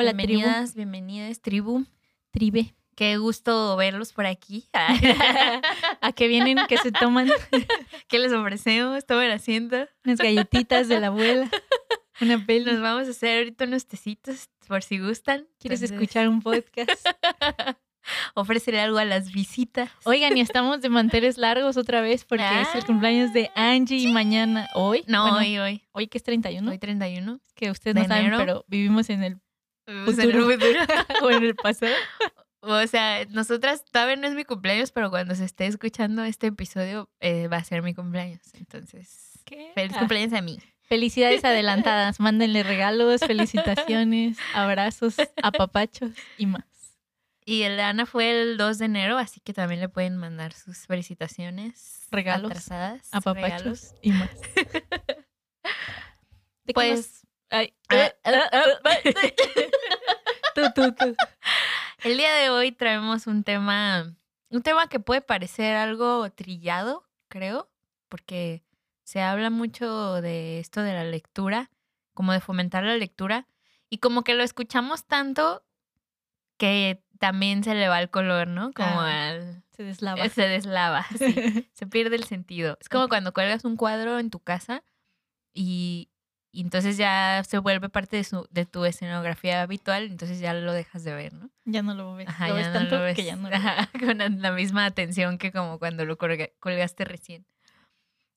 Hola, bienvenidas, bienvenidas, tribu. Tribe. Qué gusto verlos por aquí. ¿A qué vienen? ¿Qué se toman? ¿Qué les ofrecemos? Tomen asiento. Unas galletitas de la abuela. Una peli. Nos vamos a hacer ahorita unos tecitos por si gustan. ¿Quieres escuchar un podcast? Ofrecerle algo a las visitas. Oigan, y estamos de manteles largos otra vez porque es el Ah. cumpleaños de Angie y mañana. ¿Hoy? No, Bueno, hoy, hoy. Hoy que es 31. Hoy 31. que ustedes de no saben, enero. pero vivimos en el En el Futuro. futuro. o en el pasado. O sea, nosotras todavía no es mi cumpleaños, pero cuando se esté escuchando este episodio eh, va a ser mi cumpleaños. Entonces, ¿Qué? feliz Ah. cumpleaños a mí. Felicidades adelantadas. Mándenle regalos, felicitaciones, abrazos, apapachos y más. Y el de Ana fue el 2 de enero, así que también le pueden mandar sus felicitaciones. Regalos, atrasadas. Apapachos regalos. y más. ¿De qué Pues, Ay, tú, tú, tú. el día de hoy traemos un tema, un tema que puede parecer algo trillado, creo, porque se habla mucho de esto de la lectura, como de fomentar la lectura, y como que lo escuchamos tanto que también se le va el color, ¿no? Como Ah, al... Se deslava. Se deslava, sí. se pierde el sentido. Es como cuando cuelgas un cuadro en tu casa y entonces ya se vuelve parte de, su, de tu escenografía habitual, entonces ya lo dejas de ver, ¿no? Ya no lo ves. Ajá, lo ya ves no tanto lo ves. que ya no lo ves. Ajá, con la- misma atención que como cuando lo colga- colgaste recién.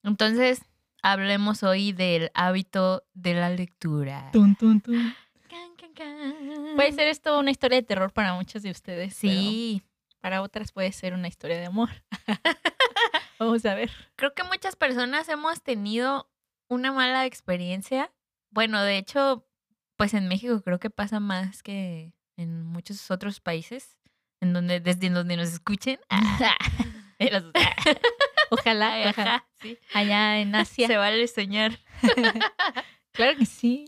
Entonces, hablemos hoy del hábito de la lectura. Tun, tun, tun. Can, can, can. Puede ser esto una historia de terror para muchos de ustedes. Sí, Para otras puede ser una historia de amor. Vamos a ver. creo que muchas personas hemos tenido una mala experiencia. Bueno, de hecho, pues en México creo que pasa más que en muchos otros países, en donde desde donde nos escuchen. Ojalá, Ay, ojalá. ajá, sí. Allá en Asia. Se vale soñar. Claro que sí.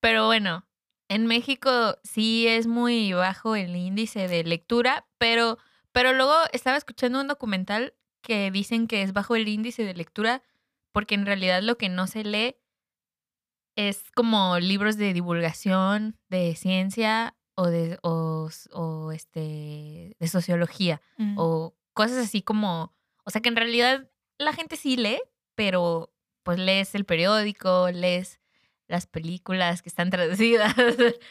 Pero bueno, en México sí es muy bajo el índice de lectura, pero, pero luego estaba escuchando un documental que dicen que es bajo el índice de lectura porque en realidad lo que no se lee es como libros de divulgación, de ciencia o de, o, o, este, de sociología Mm. o cosas así como, o sea que en realidad la gente sí lee, pero pues lees el periódico, lees las películas que están traducidas,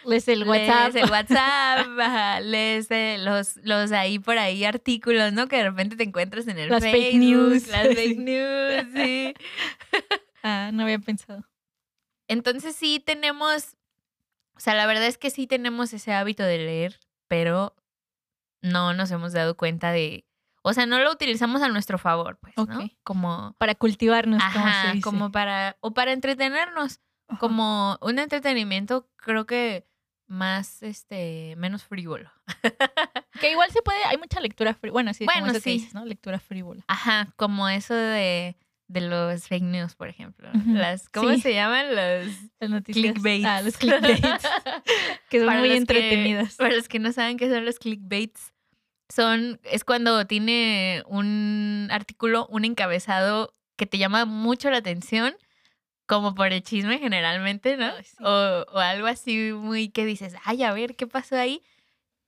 Lees el WhatsApp. lees el WhatsApp, ajá, lees eh, los, los ahí por ahí artículos, ¿no? Que de repente te encuentras en el Las fake news. las fake news, sí. Ah, no había pensado. Entonces sí tenemos, o sea, la verdad es que sí tenemos ese hábito de leer, pero no nos hemos dado cuenta de, o sea, no lo utilizamos a nuestro favor, pues, ¿no? Como, Para cultivarnos, como se ajá, dice. como para, o para entretenernos, Ajá. como un entretenimiento, creo que más, este, menos frívolo. Que igual se puede, hay mucha lectura frívola. Bueno, sí, como Bueno, que sí. dices, ¿no? Lectura frívola. Ajá, como eso de, de los fake news, por ejemplo. Las, ¿cómo sí. se llaman? Los Las noticias. clickbaits. Ah, los clickbaits. que son Para muy que- entretenidas. para los que no saben qué son los clickbaits, son, es cuando tiene un artículo, un encabezado que te llama mucho la atención, como por el chisme generalmente, ¿no? Sí. o, o algo así muy que dices, ay, a ver, ¿qué pasó ahí?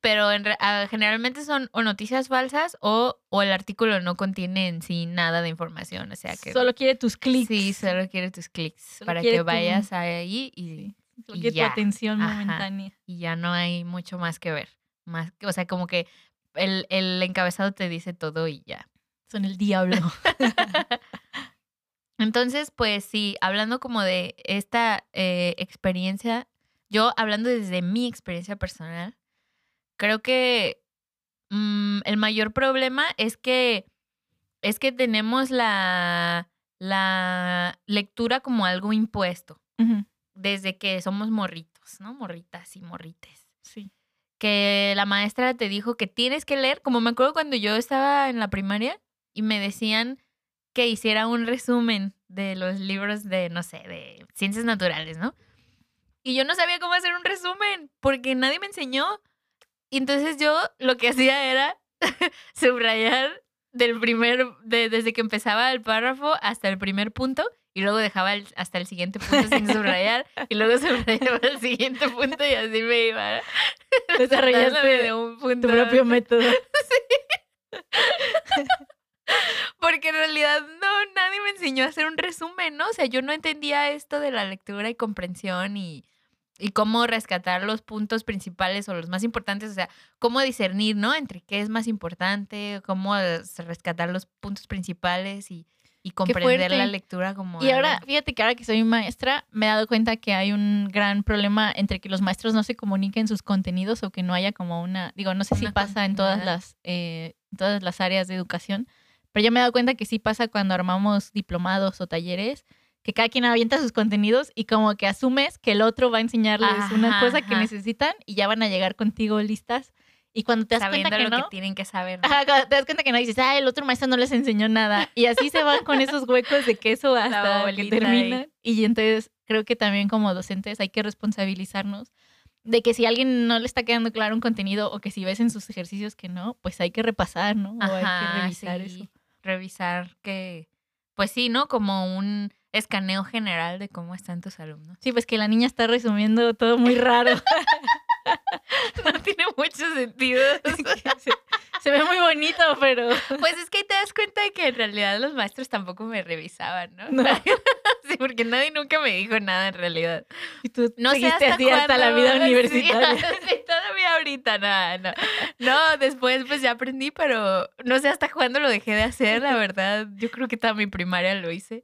Pero en re- ah, generalmente son o noticias falsas o, o el artículo no contiene en sí nada de información. O sea que Solo quiere tus clics. sí, solo quiere tus clics para que tu- vayas ahí y, Sí. Solo y quiere ya. tu atención Ajá. momentánea. y ya no hay mucho más que ver. Más, que- o sea, como que el, el encabezado te dice todo y ya. Son el diablo. Entonces, pues sí, hablando como de esta eh, experiencia, yo hablando desde mi experiencia personal, creo que mm, el mayor problema es que es que tenemos la, la lectura como algo impuesto desde que somos morritos, ¿no? Morritas y morrites. Sí. que la maestra te dijo que tienes que leer, como me acuerdo cuando yo estaba en la primaria y me decían que hiciera un resumen de los libros de, no sé, de ciencias naturales, ¿no? Y yo no sabía cómo hacer un resumen porque nadie me enseñó. Y entonces yo lo que hacía era subrayar del primer, de- desde que empezaba el párrafo hasta el primer punto y luego dejaba el- hasta el siguiente punto sin subrayar y luego subrayaba el siguiente punto y así me iba Desarrollaste de un punto tu propio método. Porque en realidad no, nadie me enseñó a hacer un resumen, ¿no? O sea, yo no entendía esto de la lectura y comprensión y, y cómo rescatar los puntos principales o los más importantes, o sea, cómo discernir, ¿no? Entre qué es más importante, cómo eh, rescatar los puntos principales y, y comprender la lectura como... Y ahora, algo- fíjate que ahora que soy maestra, me he dado cuenta que hay un gran problema entre que los maestros no se comuniquen sus contenidos o que no haya como una, digo, no sé si pasa en todas las, eh, todas las áreas de educación, pero yo me he dado cuenta que sí pasa cuando armamos diplomados o talleres, que cada quien avienta sus contenidos y como que asumes que el otro va a enseñarles una Ajá, cosa que necesitan y ya van a llegar contigo listas. Y cuando te das sabiendo cuenta que lo no, que tienen que saber. ¿no? Ajá, cuando te das cuenta que no dices, ah, el otro maestro no les enseñó nada. Y así se van con esos huecos de queso hasta que terminan. Y entonces creo que también como docentes hay que responsabilizarnos de que si a alguien no le está quedando claro un contenido o que si ves en sus ejercicios que no, pues hay que repasar, ¿no? O hay que revisar sí, eso. Revisar que, pues sí, ¿no? Como un escaneo general de cómo están tus alumnos. Sí, pues que la niña está resumiendo todo muy raro. No tiene mucho sentido. se, se ve muy bonito, pero Pues es que ahí te das cuenta de que en realidad los maestros tampoco me revisaban, ¿no? No. sí, porque nadie nunca me dijo nada en realidad. y tú No sé seguiste hasta así hasta la vida universitaria. Sí, todavía ahorita, no, no. No, después pues ya aprendí, pero no sé hasta cuándo lo dejé de hacer, la verdad. Yo creo que toda mi primaria lo hice.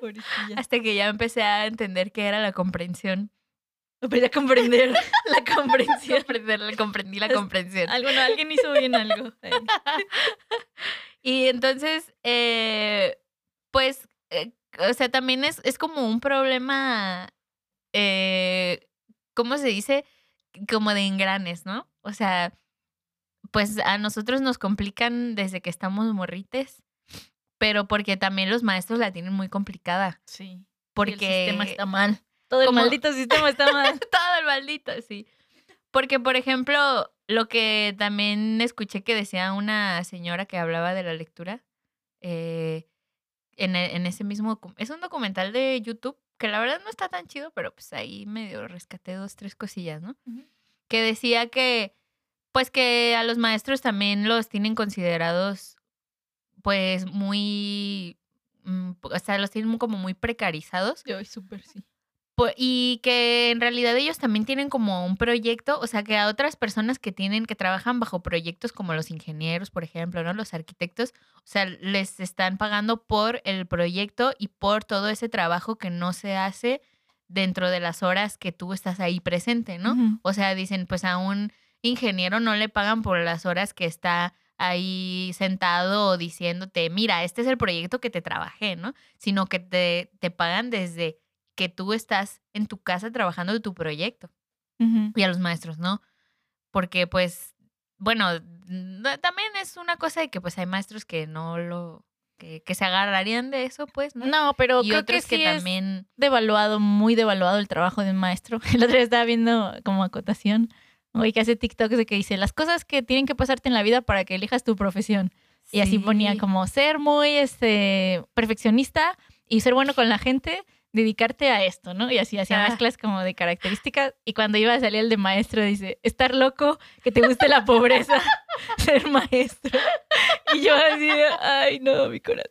Pobrecilla. Hasta que ya empecé a entender qué era la comprensión. Pero ya comprender la comprensión. Comprender, la- comprendí la comprensión. Algo, no, alguien hizo bien algo. Ahí. Y entonces, eh, pues, eh, o sea, también es, es como un problema, eh, ¿cómo se dice? Como de engranes, ¿no? O sea, pues a nosotros nos complican desde que estamos morrites, pero porque también los maestros la tienen muy complicada. Sí. Porque el sistema está mal. Todo el como- maldito sistema está mal. todo el maldito, sí. Porque, por ejemplo, lo que también escuché que decía una señora que hablaba de la lectura, eh, en, e- en ese mismo... Es un documental de YouTube que la verdad no está tan chido, pero pues ahí medio rescaté dos, tres cosillas, ¿no? Que decía que, pues que a los maestros también los tienen considerados, pues muy... mm, O sea, los tienen como muy precarizados Yo, súper sí. Po- y que en realidad ellos también tienen como un proyecto, o sea, que a otras personas que tienen, que trabajan bajo proyectos como los ingenieros, por ejemplo, ¿no? Los arquitectos, o sea, les están pagando por el proyecto y por todo ese trabajo que no se hace dentro de las horas que tú estás ahí presente, ¿no? O sea, dicen, pues a un ingeniero no le pagan por las horas que está ahí sentado o diciéndote, mira, este es el proyecto que te trabajé, ¿no? Sino que te, te pagan desde que tú estás en tu casa trabajando de tu proyecto. Ujú. Y a los maestros, ¿no? Porque pues, bueno, no- también es una cosa de que pues hay maestros que no lo, que, que se agarrarían de eso, pues, ¿no? No, pero y creo otros que, que, sí es también... devaluado, muy devaluado el trabajo de un maestro. El otro día estaba viendo como acotación, güey que hace TikToks de que dice las cosas que tienen que pasarte en la vida para que elijas tu profesión. Y así ponía como ser muy este perfeccionista y ser bueno con la gente, dedicarte a esto, ¿no? Y así hacía Ah. mezclas como de características. Y cuando iba a salir el de maestro, dice, estar loco, que te guste la pobreza, ser maestro. Y yo así, de, ay, no, mi corazón.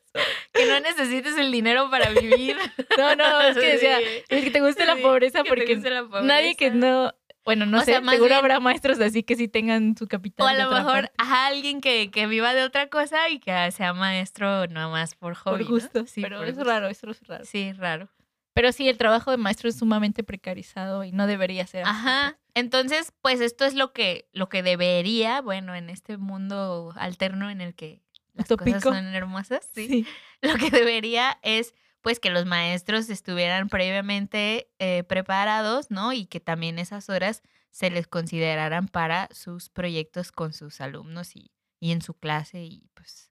Que no necesites el dinero para vivir. No, no, es que decía, Sí. es que te guste la pobreza porque nadie que no, bueno, no O sé, sea, seguro bien- habrá maestros así que sí tengan su capital. O a lo mejor a alguien que, que viva de otra cosa y que sea maestro nada más por hobby. por ¿no? gusto. Sí, pero es gusto. raro, eso es raro. Sí, raro. Pero sí, el trabajo de maestro es sumamente precarizado y no debería ser así. Ajá. Entonces, pues esto es lo que, lo que debería, bueno, en este mundo alterno en el que las cosas son hermosas, sí. Sí. Lo que debería es, pues que los maestros estuvieran previamente eh, preparados, ¿no? Y que también esas horas se les consideraran para sus proyectos con sus alumnos y, y en su clase y pues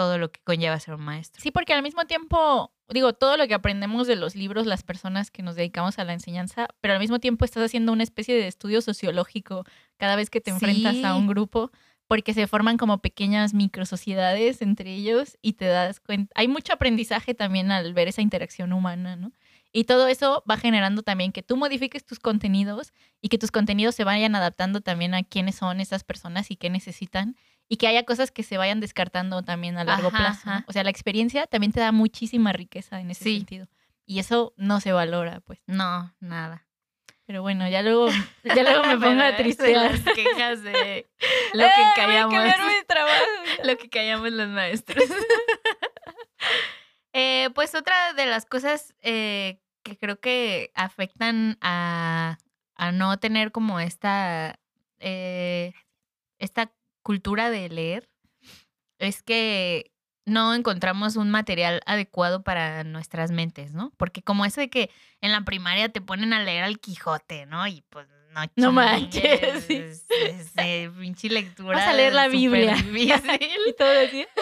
todo lo que conlleva ser un maestro. Sí, porque al mismo tiempo, digo, todo lo que aprendemos de los libros, las personas que nos dedicamos a la enseñanza, pero al mismo tiempo estás haciendo una especie de estudio sociológico cada vez que te enfrentas a un grupo, porque se forman como pequeñas microsociedades entre ellos y te das cuenta. Hay mucho aprendizaje también al ver esa interacción humana, ¿no? Y todo eso va generando también que tú modifiques tus contenidos y que tus contenidos se vayan adaptando también a quiénes son esas personas y qué necesitan y que haya cosas que se vayan descartando también a largo plazo. O sea, la experiencia también te da muchísima riqueza en ese sentido. Y eso no se valora, pues. No, nada. Pero bueno, ya luego, ya luego me pongo a tristear. Las quejas de lo que callamos. lo que callamos los maestros. eh, pues otra de las cosas eh, que creo que afectan a, a no tener como esta, eh, esta cultura de leer es que no encontramos un material adecuado para nuestras mentes, ¿no? Porque como eso de que en la primaria te ponen a leer al Quijote, ¿no? Y pues no No manches. Sí. pinche lectura. Vas a leer la Biblia. y todo así.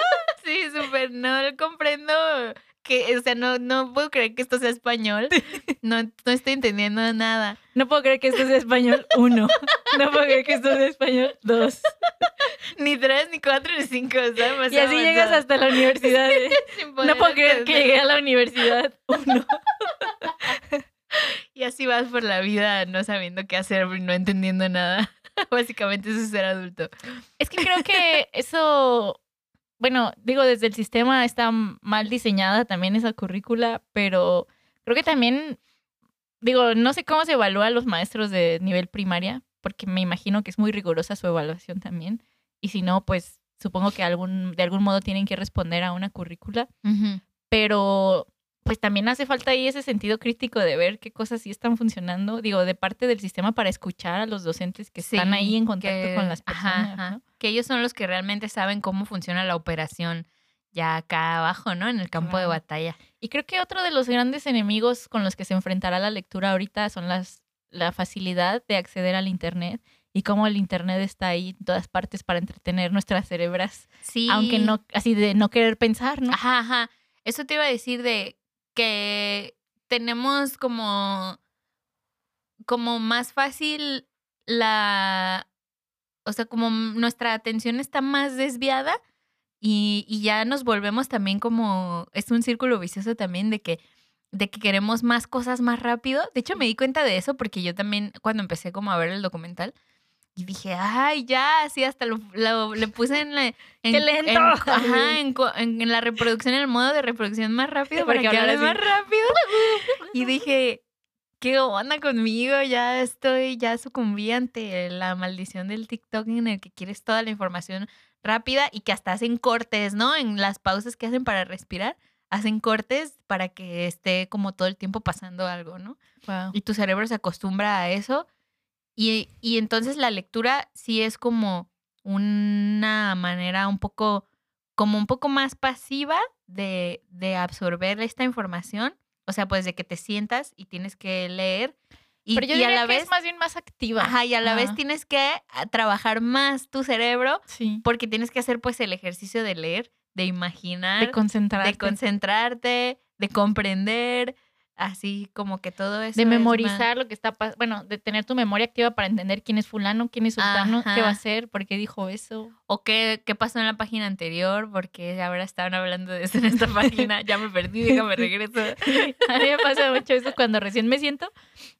Sí, súper, no lo comprendo que, o sea, no, no puedo creer que esto sea español. No, no estoy entendiendo nada. No puedo creer que esto sea español, uno. No puedo creer que esto sea español, dos. Ni tres, ni cuatro, ni cinco. y así llegas hasta la universidad. ¿eh? No puedo creer que llegué a la universidad, uno. Y así vas por la vida no sabiendo qué hacer, no entendiendo nada. Básicamente eso es ser adulto. Es que creo que eso bueno, digo, desde el sistema está mal diseñada también esa currícula, pero creo que también, digo, no sé cómo se evalúa a los maestros de nivel primaria, porque me imagino que es muy rigurosa su evaluación también. Y si no, pues supongo que algún, de algún modo tienen que responder a una currícula. Pero pues también hace falta ahí ese sentido crítico de ver qué cosas sí están funcionando, digo, de parte del sistema para escuchar a los docentes que están ahí en contacto con las personas. Que ellos son los que realmente saben cómo funciona la operación ya acá abajo, ¿no? En el campo de batalla. Y creo que otro de los grandes enemigos con los que se enfrentará la lectura ahorita son las la facilidad de acceder al internet y cómo el internet está ahí en todas partes para entretener nuestras cerebras. Sí. Aunque no, así de no querer pensar, ¿no? Ajá, ajá. Eso te iba a decir de que tenemos como, como más fácil la, o sea, como nuestra atención está más desviada y, y, ya nos volvemos también como, es un círculo vicioso también de que, de que queremos más cosas más rápido. De hecho, me di cuenta de eso porque yo también cuando empecé como a ver el documental, y dije, ay, ya, sí, hasta lo, le puse en la... En, ¡Qué lento! ajá, en, la reproducción, en el modo de reproducción más rápido para que hable más rápido. y dije, ¿qué onda conmigo? Ya estoy, ya sucumbí ante la maldición del TikTok en el que quieres toda la información rápida y que hasta hacen cortes, ¿no? En las pausas que hacen para respirar, hacen cortes para que esté como todo el tiempo pasando algo, ¿no? Y tu cerebro se acostumbra a eso y, y entonces la lectura sí es como una manera un poco, como un poco más pasiva de, de absorber esta información. O sea, pues de que te sientas y tienes que leer. Y, Pero yo diría a la que vez, es más bien más activa. Ajá, y a la vez tienes que ah, trabajar más tu cerebro. Sí. Porque tienes que hacer pues el ejercicio de leer, de imaginar. De concentrarte. De concentrarte, de comprender, Así como que todo eso. De memorizar lo que está pasando. Bueno, de tener tu memoria activa para entender quién es fulano, quién es sultano, qué va a hacer, por qué dijo eso. O qué, qué pasó en la página anterior, porque ahora estaban hablando de eso en esta página. ya me perdí, déjame regreso. a mí me pasa mucho eso cuando recién me siento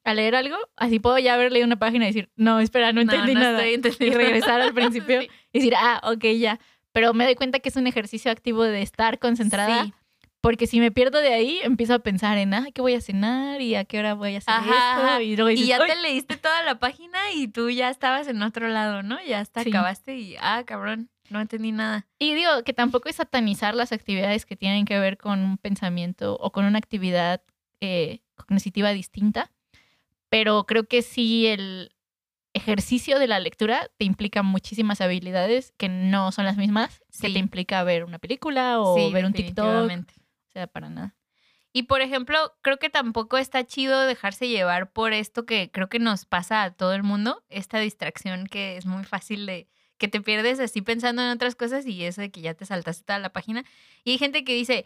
a leer algo. Así puedo ya haber leído una página y decir, no, espera, no entendí nada. y regresar al principio y decir, ah, ok, ya. Pero me doy cuenta que es un ejercicio activo de estar concentrada. Sí porque si me pierdo de ahí, empiezo a pensar en, ah, ¿qué voy a cenar? ¿Y a qué hora voy a hacer esto? Y, ya te leíste toda la página y tú ya estabas en otro lado, ¿no? Ya hasta acabaste y, ah, cabrón, no entendí nada. Y digo que tampoco es satanizar las actividades que tienen que ver con un pensamiento o con una actividad eh, cognitiva distinta, pero creo que sí el ejercicio de la lectura te implica muchísimas habilidades que no son las mismas que te implica ver una película o ver un TikTok. O sea, para nada. Y por ejemplo, creo que tampoco está chido dejarse llevar por esto que creo que nos pasa a todo el mundo, esta distracción que es muy fácil de que te pierdes así pensando en otras cosas y eso de que ya te saltaste toda la página. Y hay gente que dice,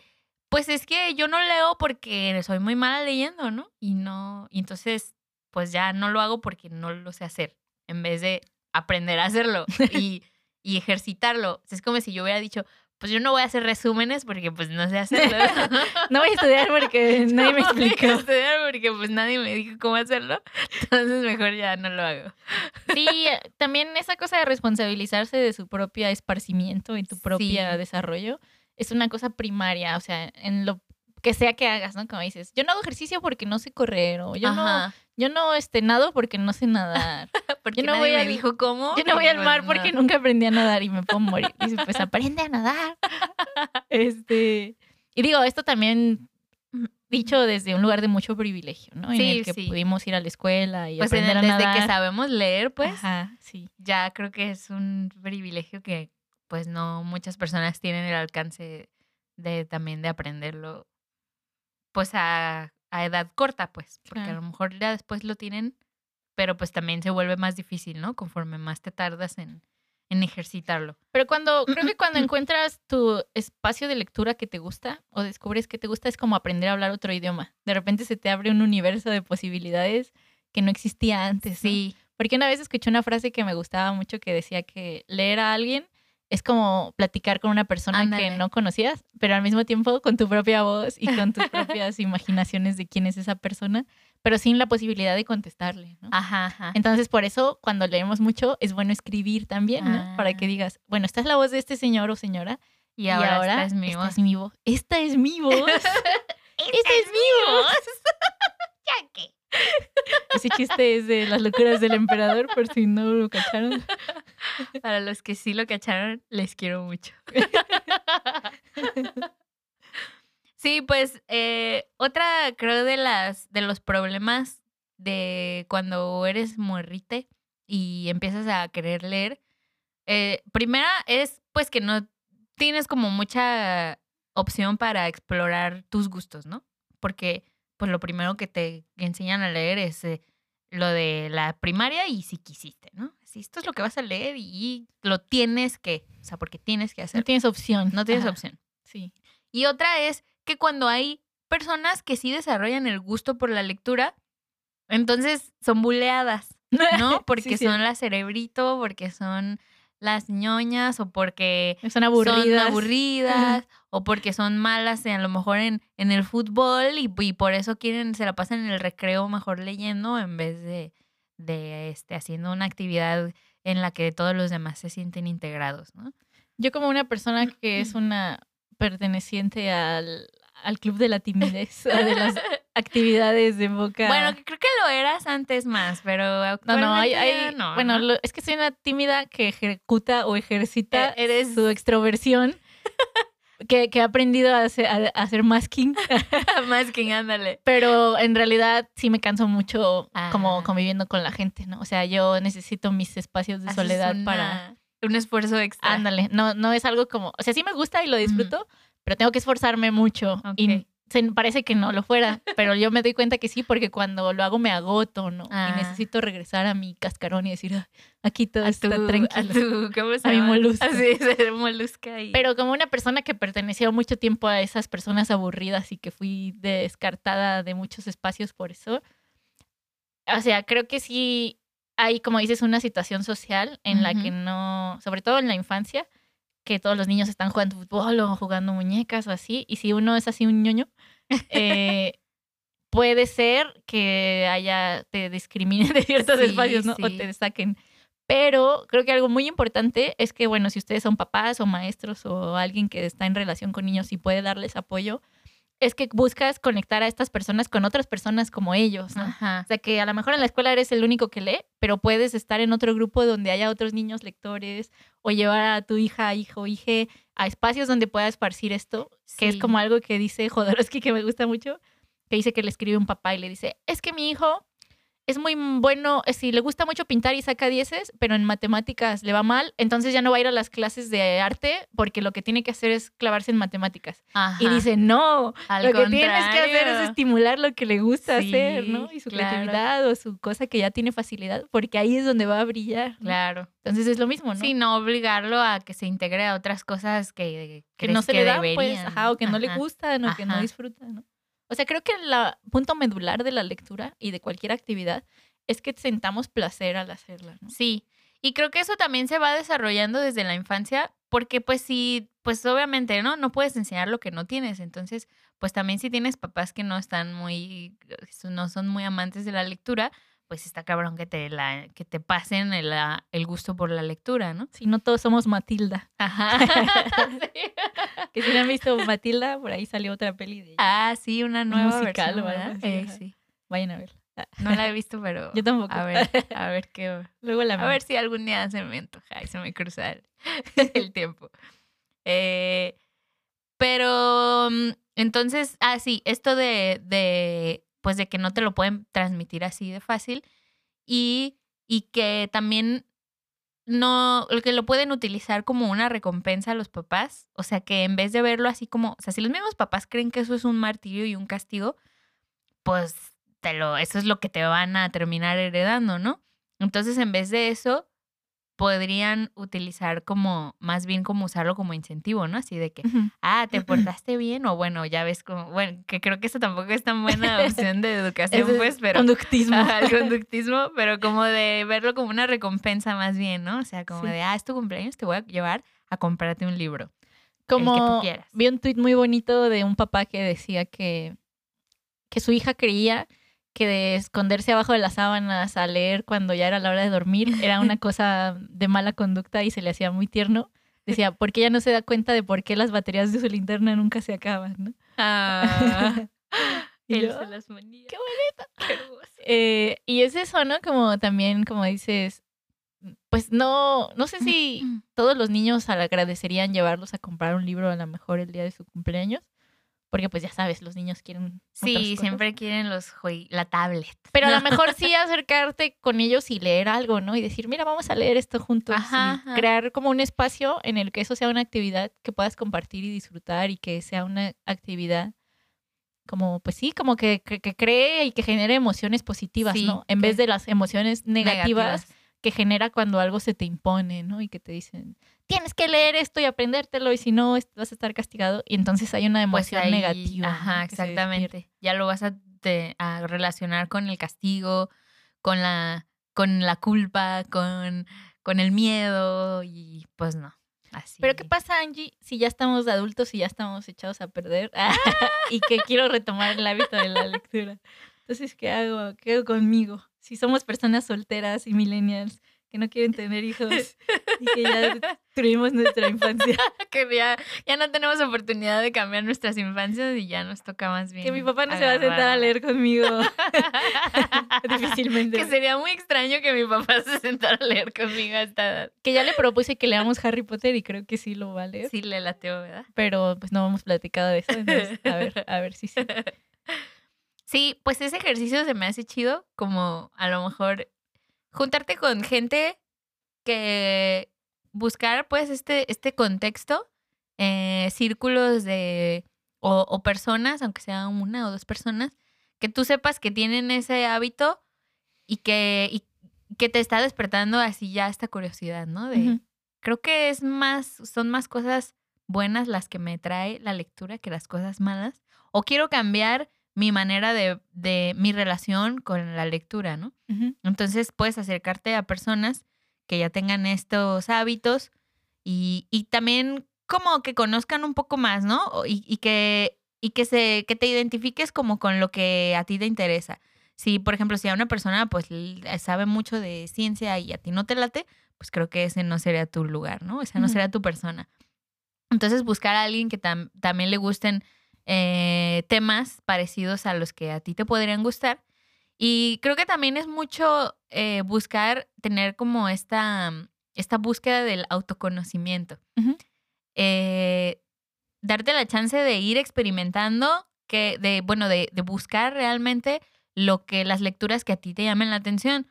pues es que yo no leo porque soy muy mala leyendo, ¿no? Y no, y entonces pues ya no lo hago porque no lo sé hacer, en vez de aprender a hacerlo y, y ejercitarlo. Es como si yo hubiera dicho, pues yo no voy a hacer resúmenes porque pues no sé hacerlo. no voy a estudiar porque nadie me explicó. No voy a estudiar porque pues nadie me dijo cómo hacerlo. Entonces mejor ya no lo hago. Sí, también esa cosa de responsabilizarse de su propio esparcimiento y tu propio desarrollo es una cosa primaria, o sea, en lo que sea que hagas, ¿no? Como dices, yo no hago ejercicio porque no sé correr o yo no yo no este nado porque no sé nadar. porque yo no voy me dijo cómo. Yo no voy al mar porque nunca aprendí a nadar y me puedo morir. Dice, pues aprende a nadar. este, y digo, esto también dicho desde un lugar de mucho privilegio, ¿no? En el que pudimos ir a la escuela y pues aprender a nadar. Desde que sabemos leer, pues. Ajá, sí. Ya creo que es un privilegio que pues no muchas personas tienen el alcance de también de aprenderlo pues a, edad corta, pues, porque a lo mejor ya después lo tienen, pero pues también se vuelve más difícil, ¿no? Conforme más te tardas en, en ejercitarlo. Pero cuando, creo que cuando encuentras tu espacio de lectura que te gusta o descubres que te gusta, es como aprender a hablar otro idioma. De repente se te abre un universo de posibilidades que no existía antes. Sí. Porque una vez escuché una frase que me gustaba mucho que decía que leer a alguien es como platicar con una persona que no conocías, pero al mismo tiempo con tu propia voz y con tus propias imaginaciones de quién es esa persona, pero sin la posibilidad de contestarle, ¿no? Ajá, ajá. Entonces, por eso, cuando leemos mucho, es bueno escribir también, ¿no? Para que ah. digas, bueno, esta es la voz de este señor o señora, y ahora, esta es mi voz. Es mi voz. Esta es mi voz. esta, es, mi voz. ¿Ya qué? Ese chiste es de las locuras del emperador, por si no lo cacharon. Para los que sí lo cacharon, les quiero mucho. Sí, pues eh, otra creo de las de los problemas de cuando eres morrite y empiezas a querer leer. Eh, primera es pues que no tienes como mucha opción para explorar tus gustos, ¿no? Porque pues lo primero que te enseñan a leer es eh, lo de la primaria y si quisiste, ¿no? Si esto es lo que vas a leer y lo tienes que, o sea, porque tienes que hacer. No tienes opción. No tienes opción. Sí. Y otra es que cuando hay personas que sí desarrollan el gusto por la lectura, entonces son buleadas, ¿no? Porque son la cerebrito, porque son las ñoñas o porque son aburridas, aburridas o porque son malas a lo mejor en, en el fútbol y, y, por eso quieren, se la pasan en el recreo mejor leyendo en vez de, de este, haciendo una actividad en la que todos los demás se sienten integrados, ¿no? Yo como una persona que es una perteneciente al, al club de la timidez, de las actividades de boca. Bueno, creo que lo eras antes más, pero no, no, hay, bueno, es que soy una tímida que ejecuta o ejercita e-, eres... su extroversión. Que, que, ha aprendido a hacer, a, hacer masking. masking, ándale. Pero en realidad sí me canso mucho como ah. conviviendo con la gente, ¿no? O sea, yo necesito mis espacios de soledad para... Un esfuerzo extra. Ándale, no, no es algo como... O sea, sí me gusta y lo disfruto, pero tengo que esforzarme mucho. Y parece que no lo fuera, pero yo me doy cuenta que sí, porque cuando lo hago me agoto, ¿no? Y ah. necesito regresar a mi cascarón y decir, aquí todo está tranquilo. A, tu, ¿cómo se a mi molusca. Así, molusca ahí. Pero como una persona que perteneció mucho tiempo a esas personas aburridas y que fui descartada de muchos espacios por eso, o sea, creo que sí hay, como dices, una situación social en la que no, sobre todo en la infancia, que todos los niños están jugando fútbol o jugando muñecas o así, y si uno es así un ñoño, eh, puede ser que haya, te discriminen de ciertos espacios, ¿no? O te saquen. Pero creo que algo muy importante es que, bueno, si ustedes son papás o maestros o alguien que está en relación con niños y puede darles apoyo, es que buscas conectar a estas personas con otras personas como ellos, ¿no? O sea, que a lo mejor en la escuela eres el único que lee, pero puedes estar en otro grupo donde haya otros niños lectores o llevar a tu hija, hijo, hija a espacios donde pueda esparcir esto, que es como algo que dice Jodorowsky que me gusta mucho, que dice que le escribe un papá y le dice, es que mi hijo es muy bueno, si le gusta mucho pintar y saca dieces, pero en matemáticas le va mal, entonces ya no va a ir a las clases de arte porque lo que tiene que hacer es clavarse en matemáticas. Y dice, no, Al lo que tienes que hacer es estimular lo que le gusta Sí, hacer, ¿no? Y su claro. creatividad o su cosa que ya tiene facilidad, porque ahí es donde va a brillar. ¿no? Claro. Entonces es lo mismo, ¿no? Sí, no obligarlo a que se integre a otras cosas que, que no se que le dan, pues, ajá, o que no le Ajá. gustan, o que no Ajá. disfruta, ¿no? O sea, creo que el punto medular de la lectura y de cualquier actividad es que sentamos placer al hacerla, ¿no? Sí, y creo que eso también se va desarrollando desde la infancia, porque pues sí, pues obviamente, ¿no? No puedes enseñar lo que no tienes, entonces, pues también si tienes papás que no están muy, no son muy amantes de la lectura, pues está cabrón que te, la, que te pasen el, la- el gusto por la lectura, ¿no? Si no todos somos Matilda. Ajá. Que si no han visto Matilda, por ahí salió otra peli de ella. ah, sí, una nueva musical versión, ¿verdad? Eh, sí. Vayan a verla. No la he visto, pero Yo tampoco. a ver, a ver qué... Luego la A ver si algún día se me antoja y se me cruza el, el tiempo. Eh, pero mm, entonces, ah, sí, esto de, de, pues de que no te lo pueden transmitir así de fácil y, y que también no, que lo pueden utilizar como una recompensa a los papás. O sea, que en vez de verlo así como, o sea, si los mismos papás creen que eso es un martirio y un castigo, pues te lo, eso es lo que te van a terminar heredando, ¿no? Entonces, en vez de eso, podrían utilizar como, más bien como usarlo como incentivo, ¿no? Así de que, ah, te portaste bien, o bueno, ya ves como, bueno, que creo que eso tampoco es tan buena opción de educación, es pues, pero... Conductismo. Ajá, el conductismo, pero como de verlo como una recompensa más bien, ¿no? O sea, como Sí. de, ah, es tu cumpleaños, te voy a llevar a comprarte un libro. que tú Como quieras. vi un tuit muy bonito de un papá que decía que, que su hija creía que de esconderse abajo de las sábanas a leer cuando ya era la hora de dormir era una cosa de mala conducta y se le hacía muy tierno. Decía, porque ella no se da cuenta de por qué las baterías de su linterna nunca se acaban, ¿no? Ah, Y él yo, se las qué Qué hermoso. Eh, y es eso, ¿no? Como también, como dices, pues no, no sé si todos los niños agradecerían llevarlos a comprar un libro a lo mejor el día de su cumpleaños, porque pues ya sabes, los niños quieren Sí, siempre quieren los la tablet. Pero a lo mejor sí acercarte con ellos y leer algo, ¿no? Y decir, mira, vamos a leer esto juntos. Ajá, y ajá. crear como un espacio en el que eso sea una actividad que puedas compartir y disfrutar y que sea una actividad como, pues sí, como que, que, que cree y que genere emociones positivas, Sí, ¿no? En vez de las emociones negativas, que genera cuando algo se te impone, ¿no? Y que te dicen, tienes que leer esto y aprendértelo y si no vas a estar castigado. Y entonces hay una Pues emoción ahí- negativa. Ajá, exactamente. Ya lo vas a, te- a relacionar con el castigo, con la, con la culpa, con, con el miedo y pues no. Así. Pero ¿qué pasa, Angie, si ya estamos de adultos y ya estamos echados a perder y que quiero retomar el hábito de la lectura? Entonces, ¿qué hago? ¿Qué hago conmigo? Si somos personas solteras y millennials que no quieren tener hijos y que ya destruimos nuestra infancia. que ya, ya no tenemos oportunidad de cambiar nuestras infancias y ya nos toca más bien. Que mi papá no se va a sentar a leer conmigo. Difícilmente. Que sería muy extraño que mi papá se sentara a leer conmigo a esta edad. Que ya le propuse que leamos Harry Potter y creo que sí lo va a leer. Sí le lateo, ¿verdad? Pero pues no hemos platicado de eso. entonces, a ver, a ver si sí. Sí, pues ese ejercicio se me hace chido, como a lo mejor juntarte con gente que buscar pues este, este contexto, eh, círculos de, o, o personas, aunque sea una o dos personas, que tú sepas que tienen ese hábito y que, y que te está despertando así ya esta curiosidad, ¿no? De. Creo que es más, son más cosas buenas las que me trae la lectura que las cosas malas. O quiero cambiar mi manera de, de mi relación con la lectura, ¿no? Entonces puedes acercarte a personas que ya tengan estos hábitos y, y también como que conozcan un poco más, ¿no? Y, y que, y que, se, que te identifiques como con lo que a ti te interesa. Si, por ejemplo, si a una persona pues sabe mucho de ciencia y a ti no te late, pues creo que ese no sería tu lugar, ¿no? Esa no Ujú. sería tu persona. Entonces buscar a alguien que tam- también le gusten eh, temas parecidos a los que a ti te podrían gustar. Y creo que también es mucho eh, buscar tener como esta, esta búsqueda del autoconocimiento. Eh, darte la chance de ir experimentando, que de, bueno, de, de buscar realmente lo que las lecturas que a ti te llamen la atención.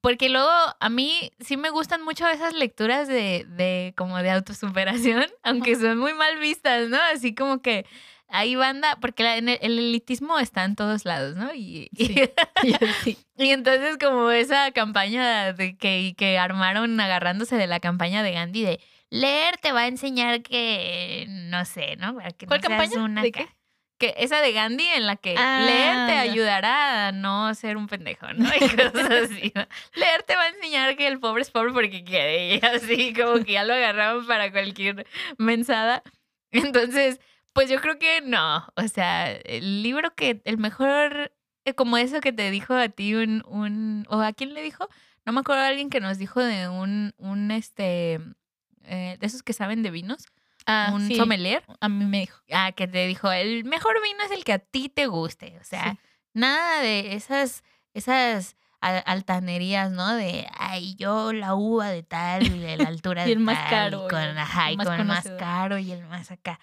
Porque luego a mí sí me gustan mucho esas lecturas de, de como de autosuperación, aunque son muy mal vistas, ¿no? Así como que hay banda, porque la- en el, el elitismo está en todos lados, ¿no? Y, y- Sí. sí. y entonces como esa campaña de que, que armaron agarrándose de la campaña de Gandhi de leer te va a enseñar que, no sé, ¿no? No ¿Cuál seas campaña? una ¿De qué? Que esa de Gandhi en la que Ah, leer te ayudará a no ser un pendejo, ¿no? Y cosas así. ¿no? Leer te va a enseñar que el pobre es pobre porque quiere. Y así como que ya lo agarraban para cualquier mensada. Entonces, pues yo creo que no. O sea, el libro que, el mejor, eh, como eso que te dijo a ti un, un, o a quién le dijo, no me acuerdo alguien que nos dijo de un, un este, eh, de esos que saben de vinos, Ah, un sí. sommelier. A mí me dijo. Ah, que te dijo, el mejor vino es el que a ti te guste. O sea, Sí. nada de esas, esas al- altanerías, ¿no? De, ay, yo la uva de tal y de la altura Y de el más tal, caro, Y con, ajá, y más con el más caro y el más acá.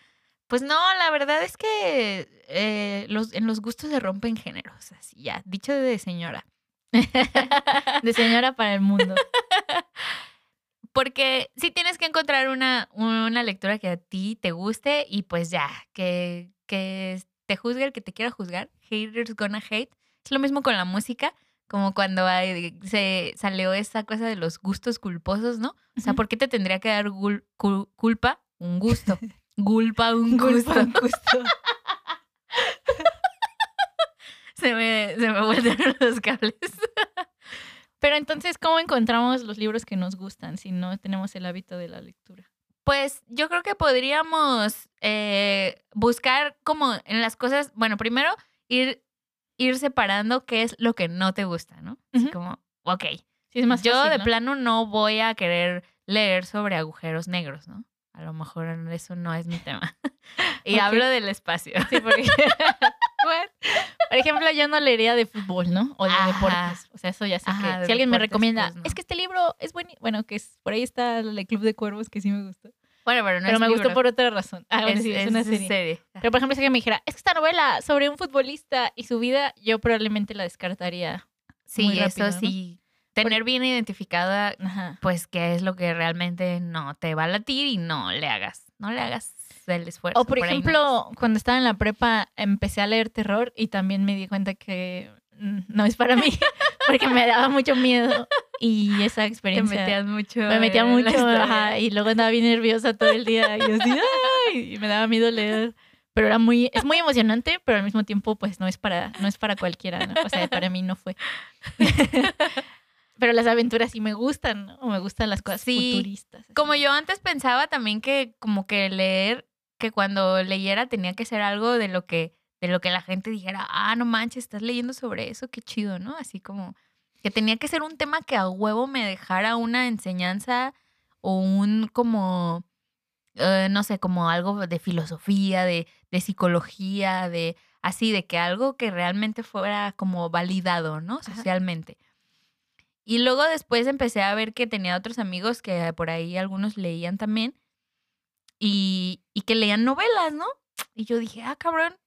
Pues no, la verdad es que eh, los, en los gustos se rompen géneros, así ya, dicho de señora. De señora para el mundo. Porque sí tienes que encontrar una, una lectura que a ti te guste y pues ya, que, que te juzgue el que te quiera juzgar. Haters gonna hate. Es lo mismo con la música, como cuando hay- se salió esa cosa de los gustos culposos, ¿no? O sea. ¿por qué te tendría que dar gul- cul- culpa un gusto? Culpa un gusto. Culpa, gusto. Se me, se me voltearon los cables. Pero entonces, ¿cómo encontramos los libros que nos gustan si no tenemos el hábito de la lectura? Pues yo creo que podríamos eh, buscar como en las cosas, bueno, primero ir, ir separando qué es lo que no te gusta, ¿no? Así como, ok, Sí, es más yo fácil, de ¿no? plano no voy a querer leer sobre agujeros negros, ¿no? A lo mejor eso no es mi tema. y hablo del espacio. Sí, porque... What? Por ejemplo, yo no leería de fútbol, ¿no? O de Ajá. deportes. O sea, eso ya sé Ajá, que... Si alguien me recomienda, pues, no. es que este libro es bueno... Bueno, que es, por ahí está el Club de Cuervos, que sí me gustó. Bueno, pero no pero es me gustó por otra razón. Ah, bueno, es, sí, es, es una serie. Pero, por ejemplo, si alguien me dijera, es que esta novela sobre un futbolista y su vida, yo probablemente la descartaría. Sí, muy rápido, eso ¿no? sí. Tener bien identificada Ajá. pues qué es lo que realmente no te va a latir y no le hagas, no le hagas el esfuerzo. O por no ejemplo, cuando estaba en la prepa empecé a leer terror y también me di cuenta que no es para mí porque me daba mucho miedo y esa te experiencia metías mucho. me metía mucho ajá, y luego andaba bien nerviosa todo el día y así ¡ay! y me daba miedo leer pero era muy es muy emocionante pero al mismo tiempo pues no es para no es para cualquiera ¿no? o sea para mí no fue pero las aventuras sí me gustan ¿no? me gustan las cosas Sí. futuristas así. Como yo antes pensaba también que como que leer, que cuando leyera tenía que ser algo de lo que, de lo que la gente dijera, ah, no manches, estás leyendo sobre eso, qué chido, ¿no? Así como que tenía que ser un tema que a huevo me dejara una enseñanza o un como, eh, no sé, como algo de filosofía, de, de psicología, de así, de que algo que realmente fuera como validado, ¿no? Ajá. Y luego después empecé a ver que tenía otros amigos que por ahí algunos leían también y, y que leían novelas, ¿no? Y yo dije, ah, cabrón,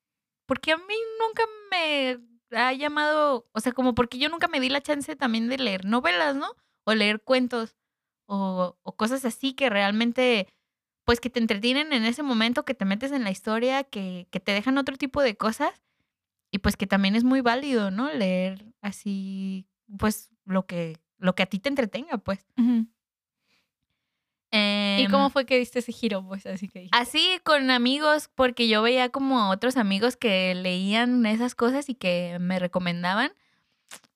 porque a mí nunca me ha llamado, o sea, como porque yo nunca me di la chance también de leer novelas, ¿no? O leer cuentos o, o cosas así que realmente, pues que te entretienen en ese momento, que te metes en la historia, que, que te dejan otro tipo de cosas y pues que también es muy válido, ¿no? Leer así, pues lo que, lo que a ti te entretenga, pues. ¿Y Em, cómo fue que diste ese giro pues así que? Así con amigos, porque yo veía como otros amigos que leían esas cosas y que me recomendaban.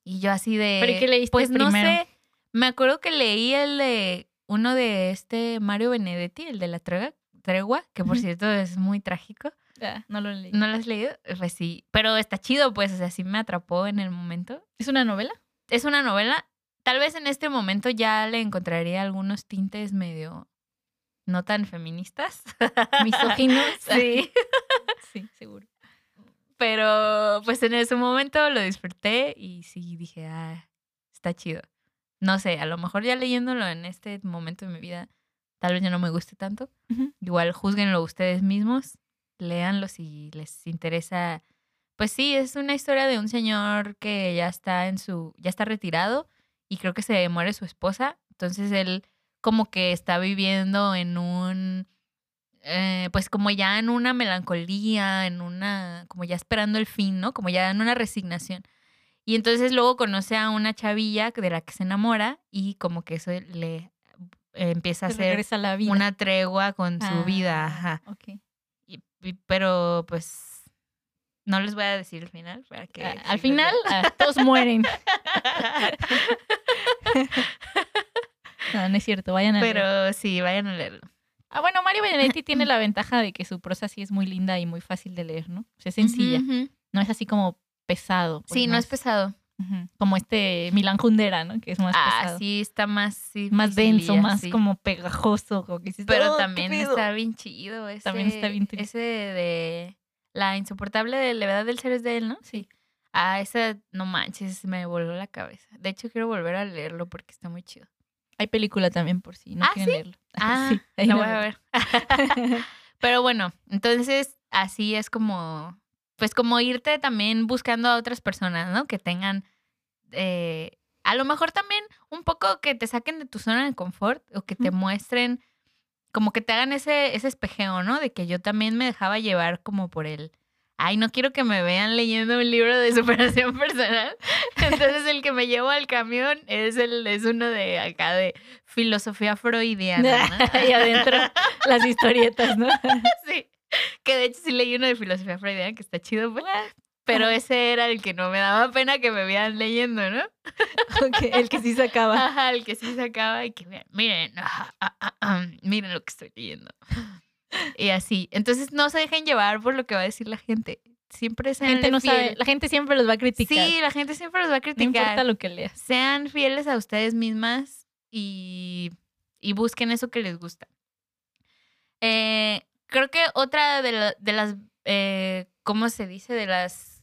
Y yo así de... ¿Pero qué leíste Pues no primero? sé, me acuerdo que leí el de uno de este Mario Benedetti, el de la tregua, tregua que por cierto es muy trágico. Ah, no lo leí. ¿No lo has leído? Pues sí, pero está chido, pues, o sea, sí me atrapó en el momento. ¿Es una novela? Es una novela, tal vez en este momento ya le encontraría algunos tintes medio no tan feministas. Misóginos. sí. sí, seguro. Pero pues en ese momento lo disfruté y sí dije, ah, está chido. No sé, a lo mejor ya leyéndolo en este momento de mi vida, tal vez ya no me guste tanto. Igual juzguenlo ustedes mismos, léanlo si les interesa pues sí, es una historia de un señor que ya está en su, ya está retirado y creo que se muere su esposa. Entonces él como que está viviendo en un, eh, pues como ya en una melancolía, en una, como ya esperando el fin, ¿no? Como ya en una resignación. Y entonces luego conoce a una chavilla de la que se enamora y como que eso le empieza a hacer una tregua con su vida. Ah, Ajá. ok. Y- y- pero pues no les voy a decir el final para que Ah, Al final, ah, todos mueren. No, no es cierto, vayan a pero sí, vayan a leerlo. Ah, bueno, Mario Benedetti tiene la ventaja de que su prosa sí es muy linda y muy fácil de leer, ¿no? O sea, es sencilla. No es así como pesado. pues, Sí, no es pesado. Como este Milán Kundera, ¿no? Que es más Ah, pesado. sí, está más sí, Más denso, más sí. como pegajoso. Como que dices, Pero "Oh, también pedo". está bien chido. Ese, También está bien triste. Ese de la insoportable de levedad del ser es de él, ¿no? Sí. Ah, ese, no manches, me voló la cabeza. De hecho, quiero volver a leerlo porque está muy chido. Hay película también por si no Ah, quieren ¿sí? leerlo. Ah, Sí, ahí la voy a ver. Pero bueno, entonces así es como, pues como irte también buscando a otras personas, ¿no? Que tengan, eh, a lo mejor también un poco que te saquen de tu zona de confort o que te muestren, como que te hagan ese, ese espejeo, ¿no? De que yo también me dejaba llevar como por el, ay, no quiero que me vean leyendo un libro de superación personal. Entonces el que me llevo al camión es, el, es uno de acá de filosofía freudiana. ¿no? y adentro las historietas, ¿no? Sí. Que de hecho sí leí uno de filosofía freudiana que está chido, pues. Pero ese era el que no me daba pena que me vean leyendo, ¿no? El que sí se acaba. Ajá, el que sí se acaba y que vean, miren, ajá, ah, ah, ah, miren lo que estoy leyendo. Y así. Entonces no se dejen llevar por lo que va a decir la gente. Siempre La sean gente no sabe, la gente siempre los va a criticar. Sí, la gente siempre los va a no criticar. importa lo que leas. Sean fieles a ustedes mismas y, y busquen eso que les gusta. Eh, creo que otra de, la- de las, eh, ¿cómo se dice? De las,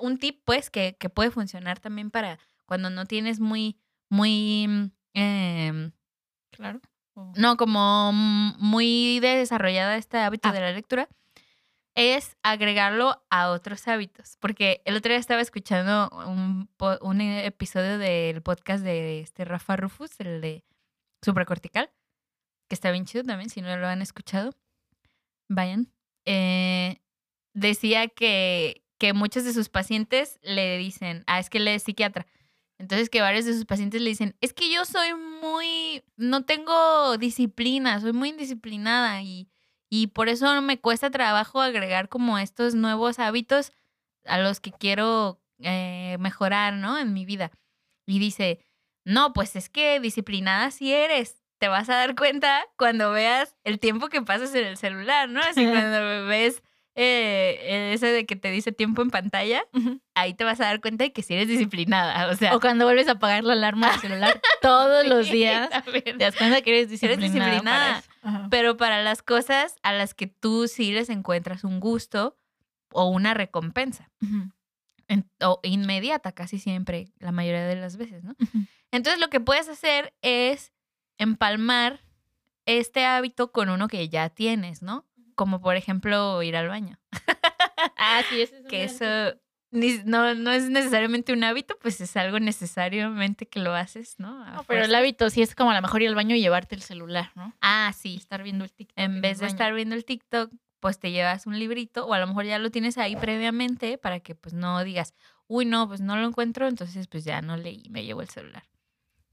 un tip, pues, que, que puede funcionar también para cuando no tienes muy, muy, mm, em, Claro. No, como mm, muy desarrollada este hábito Ah. de la lectura, es agregarlo a otros hábitos. Porque el otro día estaba escuchando un, un episodio del podcast de este Rafa Rufus, el de Supracortical, que está bien chido también, si no lo han escuchado, vayan. Eh, decía que, que muchos de sus pacientes le dicen, ah, es que él es psiquiatra. Entonces que varios de sus pacientes le dicen, es que yo soy muy, no tengo disciplina, soy muy indisciplinada y, y por eso me cuesta trabajo agregar como estos nuevos hábitos a los que quiero eh, mejorar, ¿no? En mi vida. Y dice, no, pues es que disciplinada sí eres. Te vas a dar cuenta cuando veas el tiempo que pasas en el celular, ¿no? Así cuando ves eh, ese de que te dice tiempo en pantalla, ahí te vas a dar cuenta de que sí eres disciplinada. O sea, O cuando vuelves a apagar la alarma del celular todos los días, te das cuenta que eres disciplinada. para. Pero para las cosas a las que tú sí les encuentras un gusto o una recompensa. En- o inmediata casi siempre, la mayoría de las veces, ¿no? Entonces lo que puedes hacer es empalmar este hábito con uno que ya tienes, ¿no? Como por ejemplo ir al baño. Ah, sí, ese es Que eso no, no es necesariamente un hábito, pues es algo necesariamente que lo haces, ¿no? A No, pero el hábito sí es como a lo mejor ir al baño y llevarte el celular, ¿no? Ah, sí. Estar viendo el TikTok. En vez de baño. estar viendo el TikTok, pues te llevas un librito o a lo mejor ya lo tienes ahí previamente para que pues no digas, uy, no, pues no lo encuentro, entonces pues ya no leí, me llevo el celular.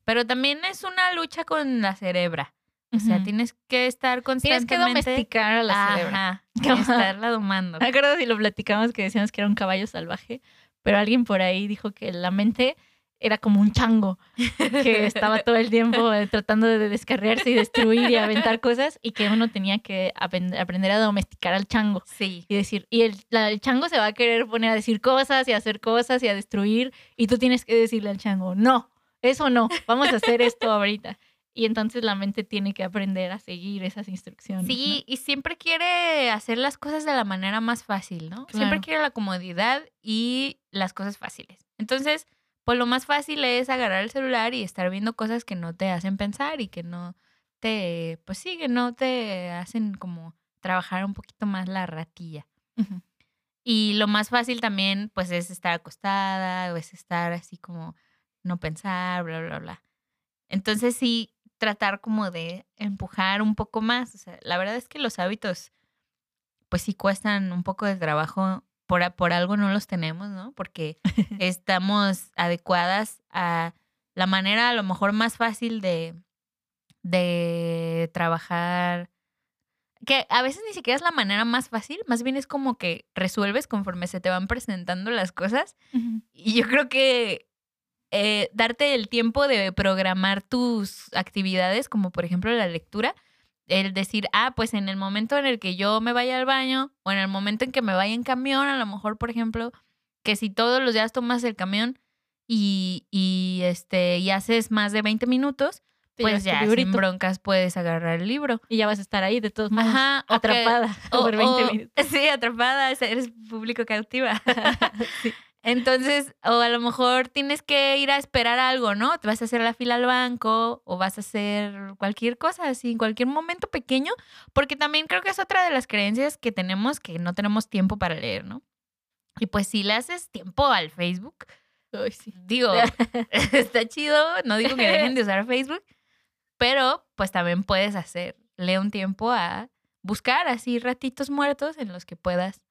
Pero también es una lucha con la cerebra. O sea, tienes que estar Tienes constantemente... que domesticar a la. Ajá, Como- estarla domando. Me acuerdo si lo platicamos que decíamos que era un caballo salvaje, pero alguien por ahí dijo que la mente era como un chango que estaba todo el tiempo eh, tratando de descarriarse y destruir y aventar cosas y que uno tenía que aprender a domesticar al chango Sí. y decir, y el, la- el chango se va a querer poner a decir cosas y a hacer cosas y a destruir y tú tienes que decirle al chango, no, eso no, vamos a hacer esto ahorita. Y entonces la mente tiene que aprender a seguir esas instrucciones. Sí, y siempre quiere hacer las cosas de la manera más fácil, ¿no? Siempre quiere la comodidad y las cosas fáciles. Entonces, pues lo más fácil es agarrar el celular y estar viendo cosas que no te hacen pensar y que no te, pues sí, que no te hacen como trabajar un poquito más la ratilla. Y lo más fácil también, pues, es estar acostada o es estar así como no pensar, bla, bla, bla. Entonces sí, tratar como de empujar un poco más. O sea, la verdad es que los hábitos, pues sí cuestan un poco de trabajo. Por, por algo no los tenemos, ¿no? Porque estamos adecuadas a la manera a lo mejor más fácil de, de trabajar. Que a veces ni siquiera es la manera más fácil, más bien es como que resuelves conforme se te van presentando las cosas. Y yo creo que eh, darte el tiempo de programar tus actividades, como por ejemplo la lectura, el decir, ah, pues en el momento en el que yo me vaya al baño o en el momento en que me vaya en camión, a lo mejor, por ejemplo, que si todos los días tomas el camión y, y este, y haces más de 20 minutos, pues ya sin broncas puedes agarrar el libro. Y ya vas a estar ahí de todos modos. atrapada por 20 minutos. Sí, atrapada, eres público cautiva. sí. Entonces, o a lo mejor tienes que ir a esperar algo, ¿no? Te vas a hacer la fila al banco o vas a hacer cualquier cosa así, en cualquier momento pequeño, porque también creo que es otra de las creencias que tenemos que no tenemos tiempo para leer, ¿no? Y pues si le haces tiempo al Facebook, digo, está chido, no digo que dejen de usar Facebook, pero pues también puedes hacer, lee un tiempo a buscar así ratitos muertos en los que puedas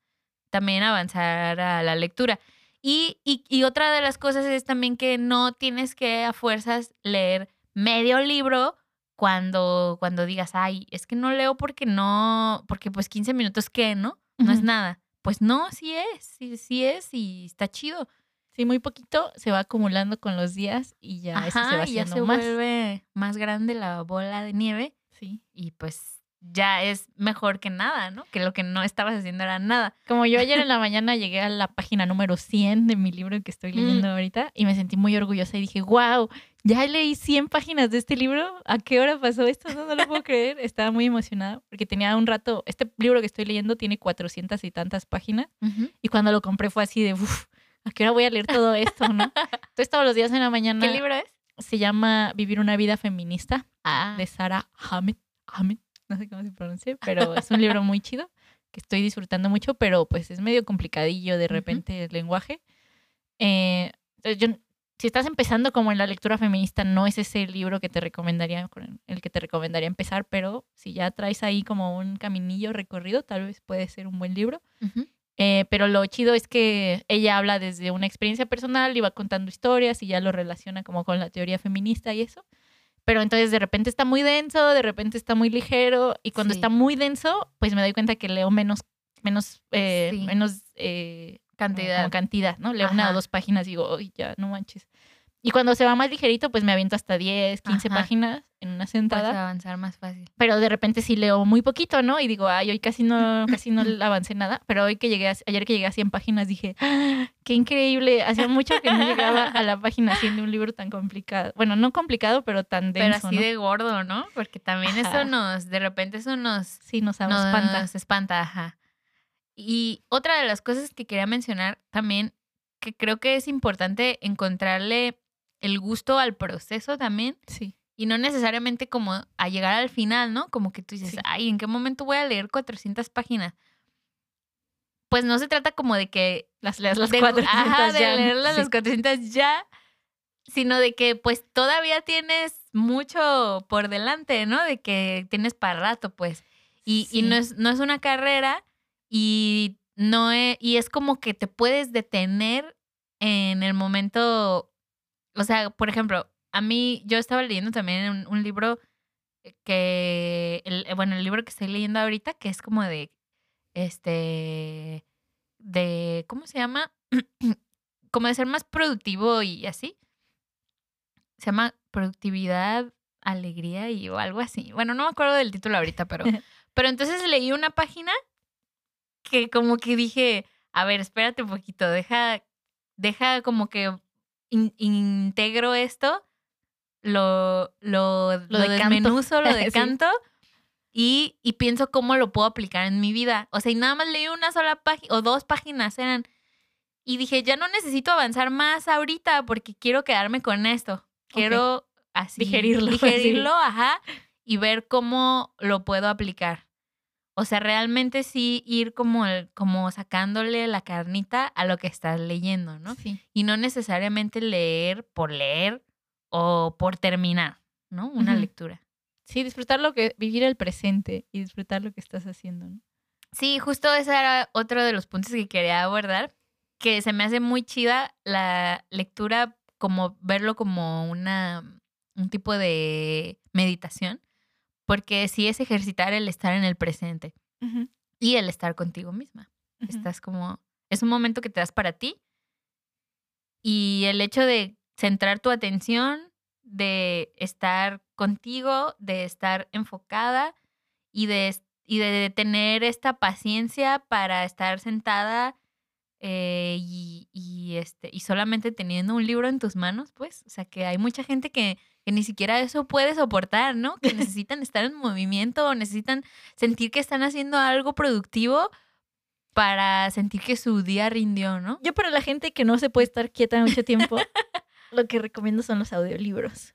también avanzar a la lectura. Y, y, otra de las cosas es también que no tienes que a fuerzas leer medio libro cuando, cuando digas, ay, es que no leo porque no, porque pues 15 minutos qué, ¿no? No es nada. Pues no, sí es, sí, sí es y está chido. Sí, muy poquito se va acumulando con los días y ya eso se va haciendo ya se vuelve más grande la bola de nieve. Sí. Y pues ya es mejor que nada, ¿no? Que lo que no estabas haciendo era nada. Como yo ayer en la mañana llegué a la página número 100 de mi libro que estoy leyendo ahorita y me sentí muy orgullosa y dije, wow, ya leí 100 páginas de este libro. ¿A qué hora pasó esto? No, no lo puedo creer. Estaba muy emocionada porque tenía un rato, este libro que estoy leyendo tiene 400 y tantas páginas y cuando lo compré fue así de, uff, ¿a qué hora voy a leer todo esto, no? Entonces todos los días en la mañana. ¿Qué libro es? Se llama Vivir una vida feminista ah. de Sarah Hammett. Hammett no sé cómo se pronuncia, pero es un libro muy chido que estoy disfrutando mucho, pero pues es medio complicadillo de repente el lenguaje. Eh, yo, si estás empezando como en la lectura feminista, no es ese el libro que te recomendaría, el que te recomendaría empezar, pero si ya traes ahí como un caminillo recorrido, tal vez puede ser un buen libro. Eh, pero lo chido es que ella habla desde una experiencia personal y va contando historias y ya lo relaciona como con la teoría feminista y eso pero entonces de repente está muy denso, de repente está muy ligero y cuando está muy denso, pues me doy cuenta que leo menos, menos, eh, menos eh, cantidad. cantidad, ¿no? Leo una o dos páginas y digo, uy, ya, no manches. Y cuando se va más ligerito, pues me aviento hasta 10, 15 páginas en una sentada. Puedes avanzar más fácil. Pero de repente sí leo muy poquito, ¿no? Y digo, ay, hoy casi no, casi no avancé nada. Pero hoy que llegué, ayer que llegué a 100 páginas, dije, ¡Ah, qué increíble. Hacía mucho que no llegaba a la página 100 de un libro tan complicado. Bueno, no complicado, pero tan denso. Pero así de gordo, ¿no? Porque también eso nos, de repente eso nos... Sí, nos, nos espanta. Nos espanta, ajá. Y otra de las cosas que quería mencionar también, que creo que es importante encontrarle el gusto al proceso también. Sí. Y no necesariamente como a llegar al final, ¿no? Como que tú dices, ay, ¿en qué momento voy a leer 400 páginas? Pues no se trata como de que las leas las 400 ajá, de leerlas las 400 ya, sino de que pues todavía tienes mucho por delante, ¿no? De que tienes para rato, pues. Y, y no, es, no es una carrera y no es, y es como que te puedes detener en el momento o sea, por ejemplo, a mí, yo estaba leyendo también un, libro que, el, bueno, el libro que estoy leyendo ahorita, que es como de, este, de, ¿cómo se llama? como de ser más productivo y así. Se llama Productividad, Alegría y o algo así. Bueno, no me acuerdo del título ahorita, pero, pero entonces leí una página que como que dije, a ver, espérate un poquito, deja, deja como que integro esto, lo, lo, lo, lo desmenuzo, lo decanto y, y pienso cómo lo puedo aplicar en mi vida. O sea, y nada más leí una sola página o dos páginas eran. Y dije, ya no necesito avanzar más ahorita porque quiero quedarme con esto. Quiero así digerirlo. Digerirlo, ajá, y ver cómo lo puedo aplicar. O sea, realmente sí ir como, el- como sacándole la carnita a lo que estás leyendo, ¿no? Sí. Y no necesariamente leer por leer o por terminar, ¿no? Una lectura. Sí, disfrutar lo que, vivir el presente y disfrutar lo que estás haciendo, ¿no? Sí, justo ese era otro de los puntos que quería abordar, que se me hace muy chida la lectura, como verlo como una, un tipo de meditación, porque sí es ejercitar el estar en el presente y el estar contigo misma. Estás como, es un momento que te das para ti y el hecho de centrar tu atención, de estar contigo, de estar enfocada y de, y de tener esta paciencia para estar sentada eh, y, y, este, y solamente teniendo un libro en tus manos, pues, o sea que hay mucha gente que, que ni siquiera eso puede soportar, ¿no? Que necesitan estar en movimiento o necesitan sentir que están haciendo algo productivo para sentir que su día rindió, ¿no? Yo para la gente que no se puede estar quieta mucho tiempo, lo que recomiendo son los audiolibros.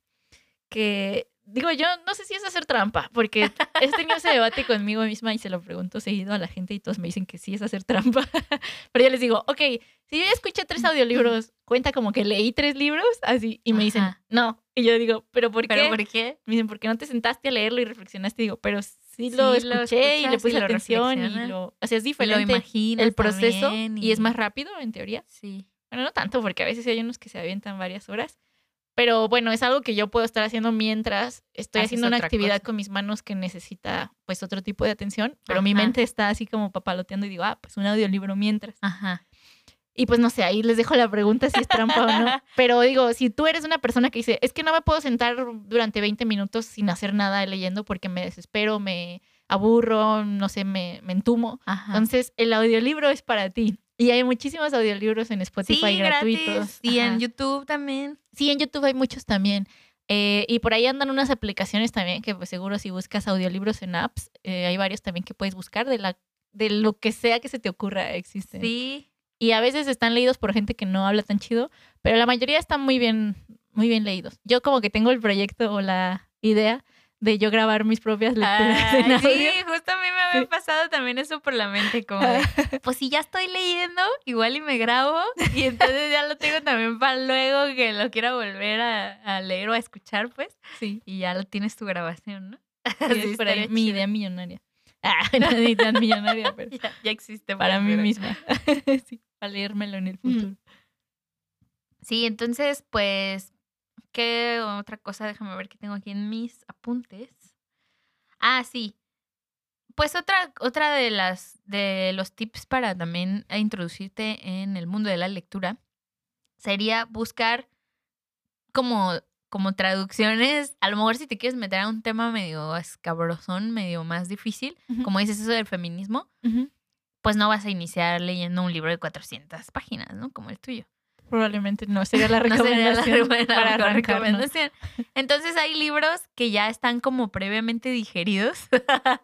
Que digo, yo no sé si es hacer trampa, porque he tenido ese debate conmigo misma y se lo pregunto seguido a la gente y todos me dicen que sí es hacer trampa. Pero yo les digo, ok, si yo ya escuché tres audiolibros, cuenta como que leí tres libros, así, y me dicen, Ajá. no. Y yo digo, ¿pero por qué? ¿Pero por qué? Me dicen, ¿por qué no te sentaste a leerlo y reflexionaste? Y digo, pero sí lo Sí, lo escuché y le escuchas y puse lo atención y lo... O sea, es Y lo diferente imaginas el proceso también y... es más rápido, en teoría. Sí. Bueno, no tanto, porque a veces hay unos que se avientan varias horas. Pero bueno, es algo que yo puedo estar haciendo mientras estoy Haces haciendo una actividad cosa. con mis manos que necesita pues otro tipo de atención, pero mi mente está así como papaloteando y digo, ah, pues un audiolibro mientras. Ajá. Y pues no sé, ahí les dejo la pregunta si es trampa o no. Pero digo, si tú eres una persona que dice, es que no me puedo sentar durante 20 minutos sin hacer nada leyendo porque me desespero, me aburro, no sé, me, me entumo. Ajá. Entonces, el audiolibro es para ti. Y hay muchísimos audiolibros en Spotify sí, gratuitos. gratis. Y Ajá. en YouTube también. Sí, en YouTube hay muchos también. Eh, y por ahí andan unas aplicaciones también que pues seguro si buscas audiolibros en apps, eh, hay varios también que puedes buscar de la de lo que sea que se te ocurra existen. Sí. Y a veces están leídos por gente que no habla tan chido, pero la mayoría están muy bien muy bien leídos. Yo como que tengo el proyecto o la idea de yo grabar mis propias lecturas en audio. sí, mí me Sí. pasado también eso por la mente, como de, pues si ya estoy leyendo, igual y me grabo y entonces ya lo tengo también para luego que lo quiera volver a, a leer o a escuchar, pues, Sí, y ya lo tienes tu grabación, ¿no? sí, es por ahí mi idea millonaria. Ah, no ni tan millonaria, pero Ya, ya existe. para mí misma. sí, para leérmelo en el futuro. Sí, entonces, pues, ¿qué otra cosa? Déjame ver qué tengo aquí en mis apuntes. Ah, sí. Pues otra, otra de las de los tips para también introducirte en el mundo de la lectura sería buscar como, como traducciones. A lo mejor si te quieres meter a un tema medio escabrosón, medio más difícil, como dices eso del feminismo, pues no vas a iniciar leyendo un libro de 400 páginas, ¿no? Como el tuyo. Probablemente no sería la No sería la, re- para recomendación. Entonces hay libros que ya están como previamente digeridos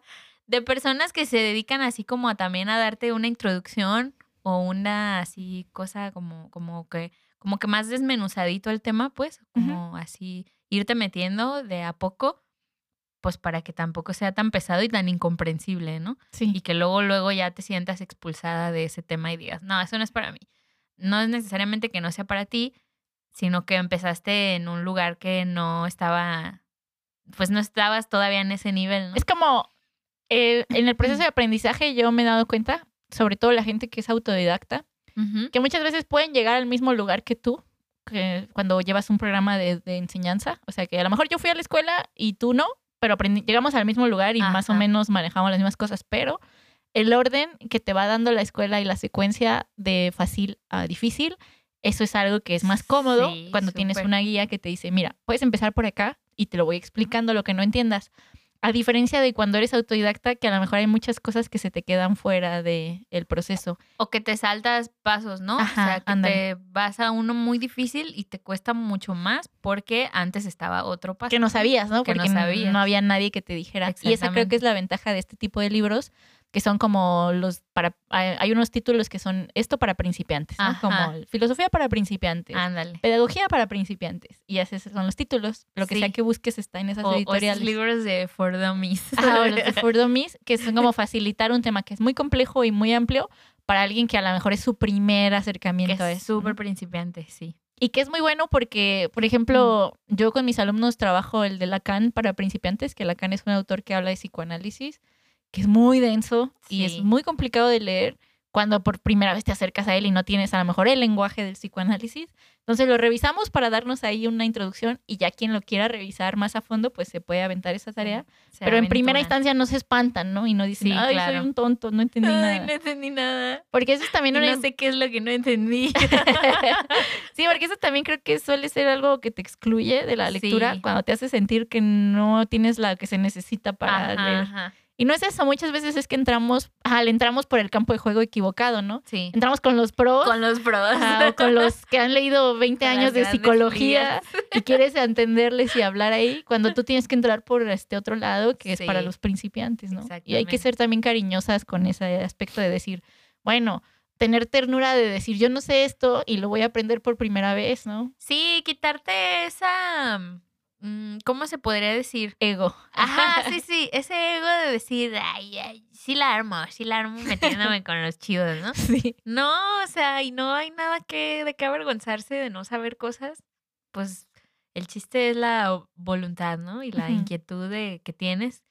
de personas que se dedican así como a también a darte una introducción o una así cosa como, como que como que más desmenuzadito el tema, pues, como así irte metiendo de a poco, pues para que tampoco sea tan pesado y tan incomprensible, ¿no? Sí. y que luego, luego ya te sientas expulsada de ese tema y digas, no, eso no es para mí. No es necesariamente que no sea para ti, sino que empezaste en un lugar que no estaba, pues no estabas todavía en ese nivel, ¿no? Es como eh, en el proceso de aprendizaje yo me he dado cuenta, sobre todo la gente que es autodidacta, que muchas veces pueden llegar al mismo lugar que tú que cuando llevas un programa de, de enseñanza. O sea, que a lo mejor yo fui a la escuela y tú no, pero llegamos al mismo lugar y más o menos manejamos las mismas cosas, pero el orden que te va dando la escuela y la secuencia de fácil a difícil, eso es algo que es más cómodo Sí, cuando tienes una guía que te dice, mira, puedes empezar por acá y te lo voy explicando lo que no entiendas. A diferencia de cuando eres autodidacta, que a lo mejor hay muchas cosas que se te quedan fuera del proceso. O que te saltas pasos, ¿no? Ajá, o sea, que ándale. te vas a uno muy difícil y te cuesta mucho más porque antes estaba otro paso. que no sabías, ¿no? Que no Porque n- sabías. no había nadie que te dijera. Y esa creo que es la ventaja de este tipo de libros, que son como los para hay unos títulos que son esto para principiantes, como filosofía para principiantes, Ándale. pedagogía para principiantes y así son los títulos. Lo que Sí. sea que busques está en esas O, o esos editoriales. libros de For Dummies. Ajá, o los de For Dummies, que son como facilitar un tema que es muy complejo y muy amplio para alguien que a lo mejor es su primer que acercamiento a es súper principiante, sí. Y que es muy bueno porque, por ejemplo, yo con mis alumnos trabajo el de Lacan para principiantes, que Lacan es un autor que habla de psicoanálisis, que es muy denso y es muy complicado de leer cuando por primera vez te acercas a él y no tienes a lo mejor el lenguaje del psicoanálisis. Entonces lo revisamos para darnos ahí una introducción y ya quien lo quiera revisar más a fondo, pues se puede aventar esa tarea. Se Pero en primera instancia no se espantan, ¿no? Y no dicen, Sí, ay, claro. soy un tonto, no entendí Ay, nada. no entendí nada. Porque eso es también Y una... no sé qué es lo que no entendí. sí, porque eso también creo que suele ser algo que te excluye de la lectura Sí. cuando te hace sentir que no tienes la que se necesita para Ajá, leer. ajá. Y no es eso, muchas veces es que entramos, ajá, le entramos por el campo de juego equivocado, ¿no? Sí. Entramos con los pros Con los pros. ajá, o con los que han leído 20 Con años de psicología y quieres entenderles y hablar ahí, cuando tú tienes que entrar por este otro lado que es para los principiantes, ¿no? Y hay que ser también cariñosas con ese aspecto de decir, bueno, tener ternura de decir, yo no sé esto y lo voy a aprender por primera vez, ¿no? Sí, quitarte esa. Mm, ¿Cómo se podría decir? Ego. Ajá, sí, sí. Ese ego de decir, ay, ay, sí la armo, sí la armo metiéndome con los chivos, ¿no? Sí. No, o sea, y no hay nada que de qué avergonzarse de no saber cosas. Pues el chiste es la voluntad, ¿no? Y la Ujú. inquietud de que tienes,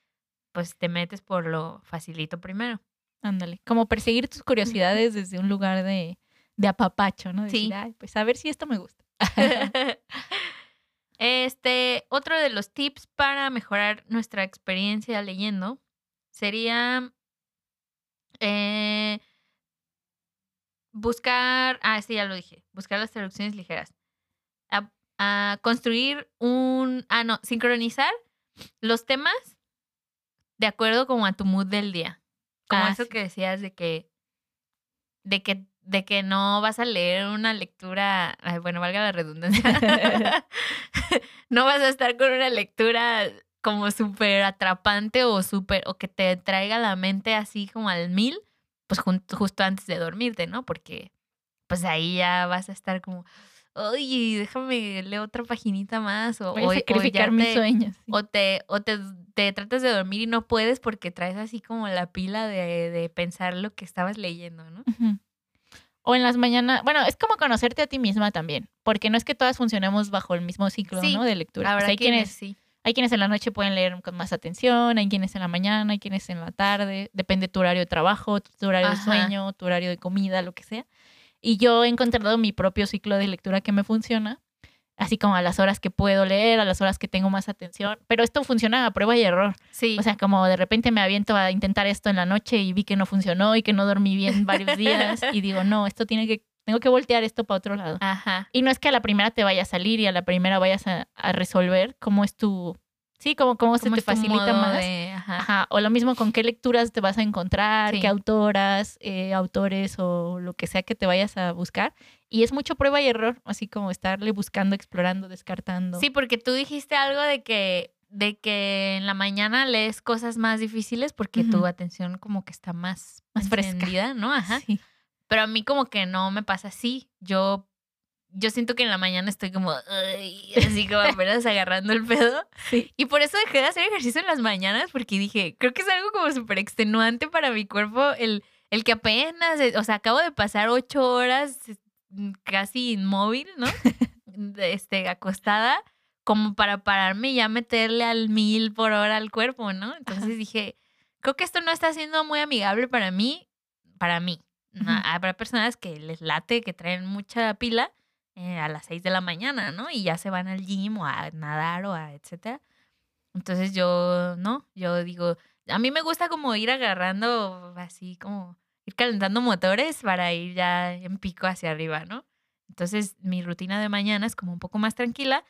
pues te metes por lo facilito primero. Ándale. Como perseguir tus curiosidades desde un lugar de, de apapacho, ¿no? Decir, Sí. "Ay, pues a ver si esto me gusta. Este, otro de los tips para mejorar nuestra experiencia leyendo sería eh, buscar, ah, sí, ya lo dije, buscar las traducciones ligeras. A, a construir un, ah, no, sincronizar los temas de acuerdo como a tu mood del día. Como Ah, eso sí. que decías de que, de que, de que no vas a leer una lectura, bueno, valga la redundancia. no vas a estar con una lectura como súper atrapante o súper, o que te traiga la mente así como al mil, pues justo antes de dormirte, ¿no? Porque pues ahí ya vas a estar como, oye, déjame leer otra paginita más. O, Voy a o- o sacrificar mis te- sueños. sí. o te, o te, te tratas de dormir y no puedes porque traes así como la pila de, de pensar lo que estabas leyendo, ¿no? Ujú. O en las mañanas, bueno, es como conocerte a ti misma también, porque no es que todas funcionemos bajo el mismo ciclo, Sí, ¿no? De lectura. O sea, Habrá hay quienes, sí. hay quienes en la noche pueden leer con más atención, hay quienes en la mañana, hay quienes en la tarde, depende tu horario de trabajo, tu horario de sueño, tu horario de comida, lo que sea. Y yo he encontrado mi propio ciclo de lectura que me funciona, así como a las horas que puedo leer, a las horas que tengo más atención, pero esto funciona a prueba y error. Sí. O sea, como de repente me aviento a intentar esto en la noche y vi que no funcionó y que no dormí bien varios días y digo, no, esto tiene que, tengo que voltear esto para otro lado. Ajá. Y no es que a la primera te vaya a salir y a la primera vayas a, a resolver cómo es tu, sí, cómo, cómo se ¿Cómo te facilita más. de- ajá. Ajá, o lo mismo con qué lecturas te vas a encontrar, Sí. qué autoras, eh, autores o lo que sea que te vayas a buscar. Y es mucho prueba y error, así como estarle buscando, explorando, descartando. Sí, porque tú dijiste algo de que de que en la mañana lees cosas más difíciles porque tu atención como que está más, Más fresca. ¿no? Ajá. Sí. Pero a mí como que no me pasa así. Yo yo siento que en la mañana estoy como así como apenas agarrando el pedo. Sí. Y por eso dejé de hacer ejercicio en las mañanas porque dije, creo que es algo como súper extenuante para mi cuerpo el, el que apenas, o sea, acabo de pasar ocho horas casi inmóvil, ¿no? Este, acostada, como para pararme y ya meterle al mil por hora al cuerpo, ¿no? Entonces dije, creo que esto no está siendo muy amigable para mí, para mí. ¿no? Ujú. Habrá personas que les late, que traen mucha pila eh, a las 6 de la mañana, ¿no? Y ya se van al gym o a nadar o a etcétera. Entonces yo, no, yo digo, a mí me gusta como ir agarrando así como ir calentando motores para ir ya en pico hacia arriba, ¿no? Entonces mi rutina de mañana es como un poco más tranquila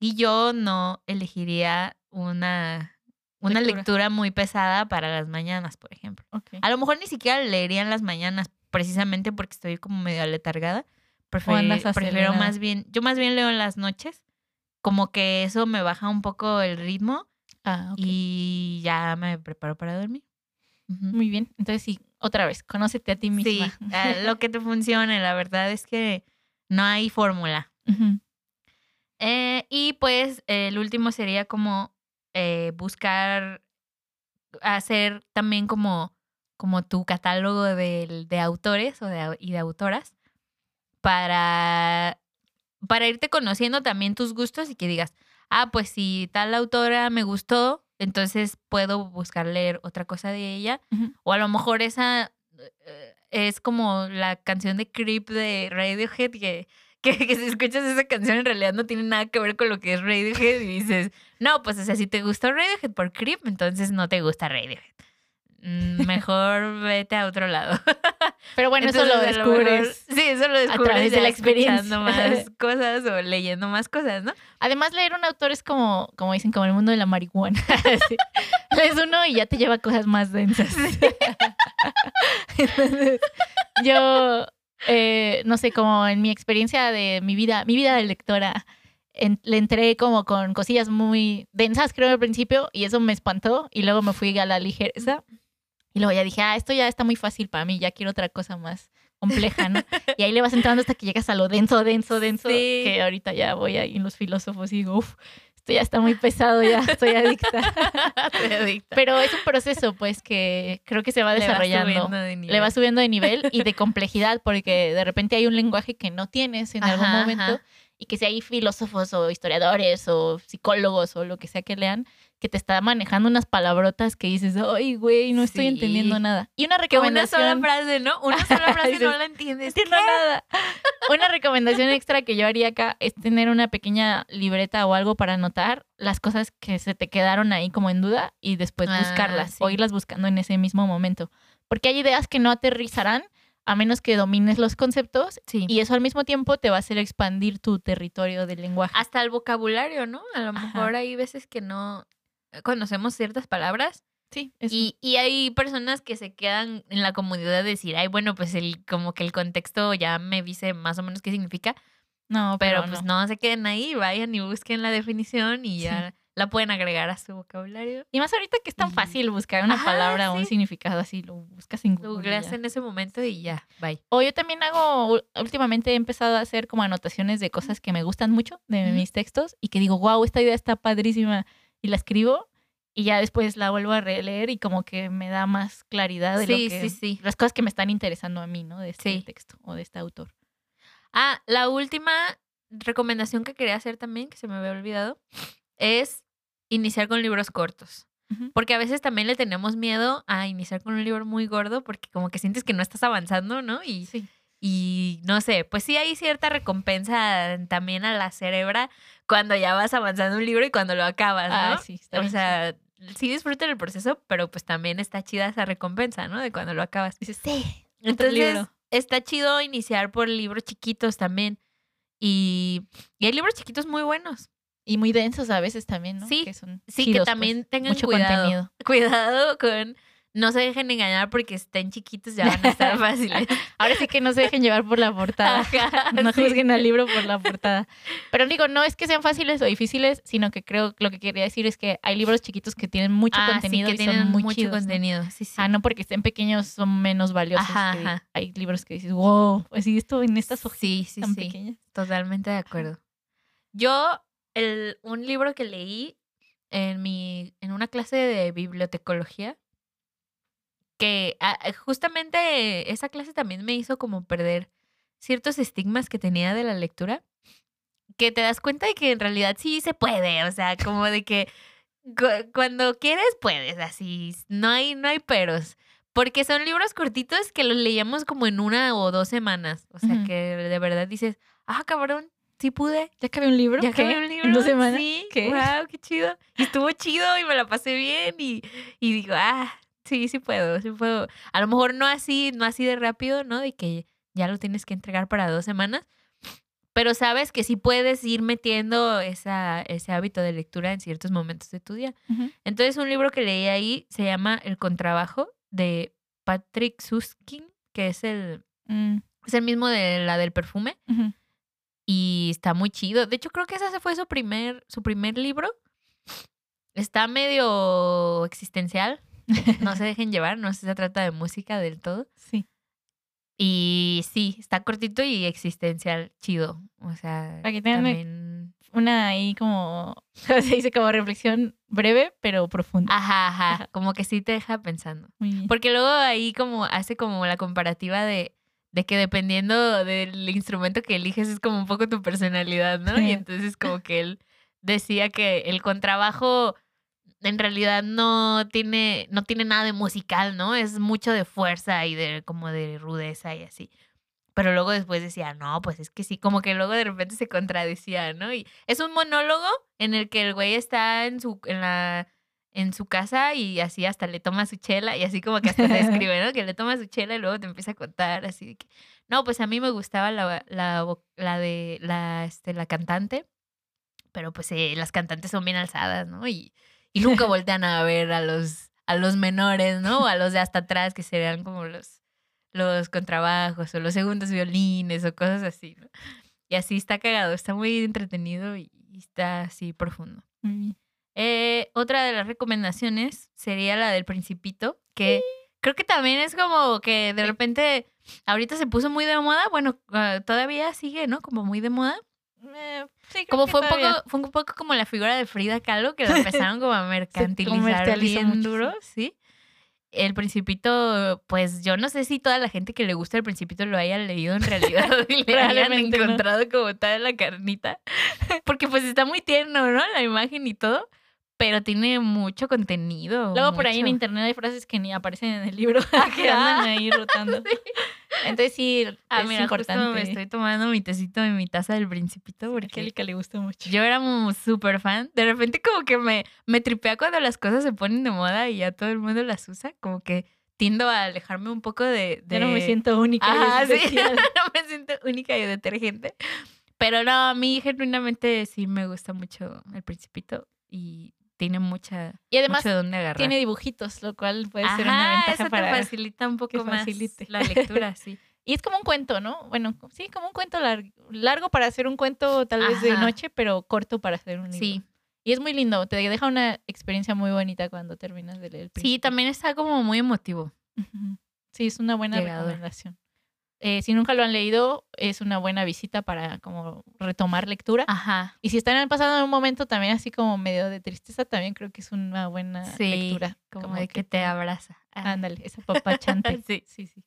y yo no elegiría una, una Lectura. lectura muy pesada para las mañanas, por ejemplo. Ok. A lo mejor ni siquiera leería en las mañanas, precisamente porque estoy como medio aletargada. Prefiero, andas prefiero más bien, yo más bien leo en las noches, como que eso me baja un poco el ritmo Ah, y ya me preparo para dormir. Muy bien. Entonces sí, otra vez, conócete a ti misma. Sí, lo que te funcione. La verdad es que no hay fórmula. Eh, y pues el último sería como eh, buscar hacer también como, como tu catálogo de, de autores o de, y de autoras para, para irte conociendo también tus gustos y que digas, ah, pues si tal autora me gustó, entonces puedo buscar leer otra cosa de ella. O a lo mejor esa eh, es como la canción de Creep de Radiohead que, que, que, si escuchas esa canción en realidad no tiene nada que ver con lo que es Radiohead y dices, no, pues o sea, si te gustó Radiohead por Creep, entonces no te gusta Radiohead. Mm, mejor vete a otro lado. Pero bueno, eso lo descubres. sí, eso lo descubres a través de la experiencia. más cosas o leyendo más cosas, ¿no? Además, leer un autor es como, como dicen, como el mundo de la marihuana. Lees uno y ya te lleva cosas más densas. Entonces, yo, eh, no sé, como en mi experiencia de mi vida, mi vida de lectora, le entré como con cosillas muy densas, creo, al principio, y eso me espantó, y luego me fui a la ligereza. Y luego ya dije, ah, esto ya está muy fácil para mí, ya quiero otra cosa más compleja, ¿no? Y ahí le vas entrando hasta que llegas a lo denso, denso, denso, que ahorita ya voy ahí en los filósofos y digo, uff, esto ya está muy pesado, ya estoy adicta. Pero es un proceso, pues, que creo que se va desarrollando. Le va subiendo de nivel y de complejidad, porque de repente hay un lenguaje que no tienes en algún momento y que si hay filósofos o historiadores o psicólogos o lo que sea que lean, que te está manejando unas palabrotas que dices, ay, güey, no estoy entendiendo nada. Y una recomendación. una sola frase, ¿no? Una sola frase no la entiendes. No entiendo nada. Una recomendación extra que yo haría acá es tener una pequeña libreta o algo para anotar las cosas que se te quedaron ahí como en duda y después ah, buscarlas o irlas buscando en ese mismo momento. Porque hay ideas que no aterrizarán a menos que domines los conceptos y eso al mismo tiempo te va a hacer expandir tu territorio del lenguaje. Hasta el vocabulario, ¿no? A lo mejor hay veces que no conocemos ciertas palabras. Sí, Y, y hay personas que se quedan en la comodidad de decir, ay, bueno, pues el, como que el contexto ya me dice más o menos qué significa. No, pero, pues no. se queden ahí, vayan y busquen la definición y ya la pueden agregar a su vocabulario. Y más ahorita que es tan fácil buscar una palabra o un significado así, lo buscas en Google. Lo googleas en ese momento y ya, bye. O yo también hago, últimamente he empezado a hacer como anotaciones de cosas que me gustan mucho de mis textos y que digo, wow, esta idea está padrísima y la escribo y ya después la vuelvo a releer y como que me da más claridad de lo que, sí, las cosas que me están interesando a mí, ¿no? De este texto o de este autor. Ah, la última recomendación que quería hacer también, que se me había olvidado, es iniciar con libros cortos. Porque a veces también le tenemos miedo a iniciar con un libro muy gordo porque como que sientes que no estás avanzando, ¿no? Y, y no sé, pues sí hay cierta recompensa también a la cerebra cuando ya vas avanzando un libro y cuando lo acabas, ¿no? Ah, sí, o sea, sí disfrutan el proceso, pero pues también está chida esa recompensa, ¿no? De cuando lo acabas. Dices, sí. Entonces, está chido iniciar por libros chiquitos también. Y, y hay libros chiquitos muy buenos. Y muy densos a veces también, ¿no? Sí, que son sí, que también pues, tengan mucho cuidado. Contenido. Cuidado con no se dejen engañar porque estén chiquitos ya van a estar fáciles. Ahora sí que no se dejen llevar por la portada. no juzguen al libro por la portada. Pero digo, no es que sean fáciles o difíciles, sino que creo lo que quería decir es que hay libros chiquitos que tienen mucho ah, contenido y son muy mucho contenido. Sí, sí. Ah, no porque estén pequeños son menos valiosos. Hay libros que dices, wow, pues esto en estas hojas sí, sí, tan pequeñas. Totalmente de acuerdo. Yo, el, un libro que leí en mi, en una clase de bibliotecología, que ah, eh, justamente esa clase también me hizo como perder ciertos estigmas que tenía de la lectura, que te das cuenta de que en realidad sí se puede, o sea, como de que cuando quieres puedes, así, no hay, no hay peros. Porque son libros cortitos que los leíamos como en una o dos semanas. O sea, que de verdad dices, ah, cabrón, sí pude. ¿Ya acabé un libro? ¿Ya acabé un libro? ¿En dos semanas? Sí. ¿Qué? Wow, qué chido. Y estuvo chido y me la pasé bien y, y digo, ah, Sí, sí puedo, sí puedo. A lo mejor no así, no así de rápido, ¿no? De que ya lo tienes que entregar para dos semanas. Pero sabes que sí puedes ir metiendo esa, ese hábito de lectura en ciertos momentos de tu día. Entonces, un libro que leí ahí se llama El Contrabajo de Patrick Suskin, que es el, mm. es el mismo de la del perfume. Y está muy chido. De hecho, creo que ese fue su primer, su primer libro. Está medio existencial, No se dejen llevar, no se trata de música del todo. Sí. Y sí, está cortito y existencial chido. O sea, también... Una ahí como, se dice como reflexión breve, pero profunda. Ajá, ajá, Ajá. como que sí te deja pensando. Porque luego ahí como hace como la comparativa de, de que dependiendo del instrumento que eliges es como un poco tu personalidad, ¿no? Y entonces como que él decía que el contrabajo en realidad no tiene, no tiene nada de musical, ¿no? Es mucho de fuerza y de como de rudeza y así. Pero luego después decía, no, pues es que sí, como que luego de repente se contradecía, ¿no? Y es un monólogo en el que el güey está en su, en la, en su casa y así hasta le toma su chela y así como que hasta te escribe, ¿no? Que le toma su chela y luego te empieza a contar así de que, no, pues a mí me gustaba la, la, la de, la, este, la cantante, pero pues eh, las cantantes son bien alzadas, ¿no? Y, y nunca voltean a ver a los, a los menores, ¿no? O a los de hasta atrás que serían como los, los contrabajos o los segundos violines o cosas así, ¿no? Y así está cagado, está muy entretenido y está así profundo. Eh, otra de las recomendaciones sería la del Principito, que creo que también es como que de repente ahorita se puso muy de moda, bueno, ah, todavía sigue, ¿no? Como muy de moda. Eh, sí, Como fue un, poco, fue un poco como la figura de Frida Kahlo, que la empezaron como a mercantilizar bien mucho, duro, ¿sí? El Principito, pues yo no sé si toda la gente que le gusta el Principito lo haya leído en realidad y le hayan Probablemente no. encontrado como tal la carnita. Porque pues está muy tierno, ¿no? La imagen y todo, pero tiene mucho contenido. Luego por ahí en mucho. internet hay frases que ni aparecen en el libro, que andan ahí rotando. Entonces sí, Ah, es mira, justo importante. me estoy tomando mi tecito en mi taza del Principito A porque Angélica le gusta mucho. Yo era súper fan. De repente como que me, me tripea cuando las cosas se ponen de moda y ya todo el mundo las usa. Como que tiendo a alejarme un poco de... de... Yo no me siento única. y Ajá, sí. no me siento única y detergente. Pero no, a mí genuinamente sí me gusta mucho El Principito y tiene mucha... Y además mucho de dónde agarrar. tiene dibujitos, lo cual puede ser una Ajá, ventaja eso para... te facilita un poco más facilite. la lectura, sí. Y es como un cuento, ¿no? Bueno, sí, como un cuento lar- largo para hacer un cuento tal vez de Ajá. noche, pero corto para hacer un libro. Sí, Y es muy lindo, te deja una experiencia muy bonita cuando terminas de leer. El sí, también está como muy emotivo. Sí, es una buena Llegador. recomendación. Eh, si nunca lo han leído, es una buena visita para como retomar lectura. Ajá. Y si están pasando en un momento también así como medio de tristeza, también creo que es una buena Sí, lectura. Como, de que te abraza. Ah. Ándale, esa papachante. Sí. sí, sí.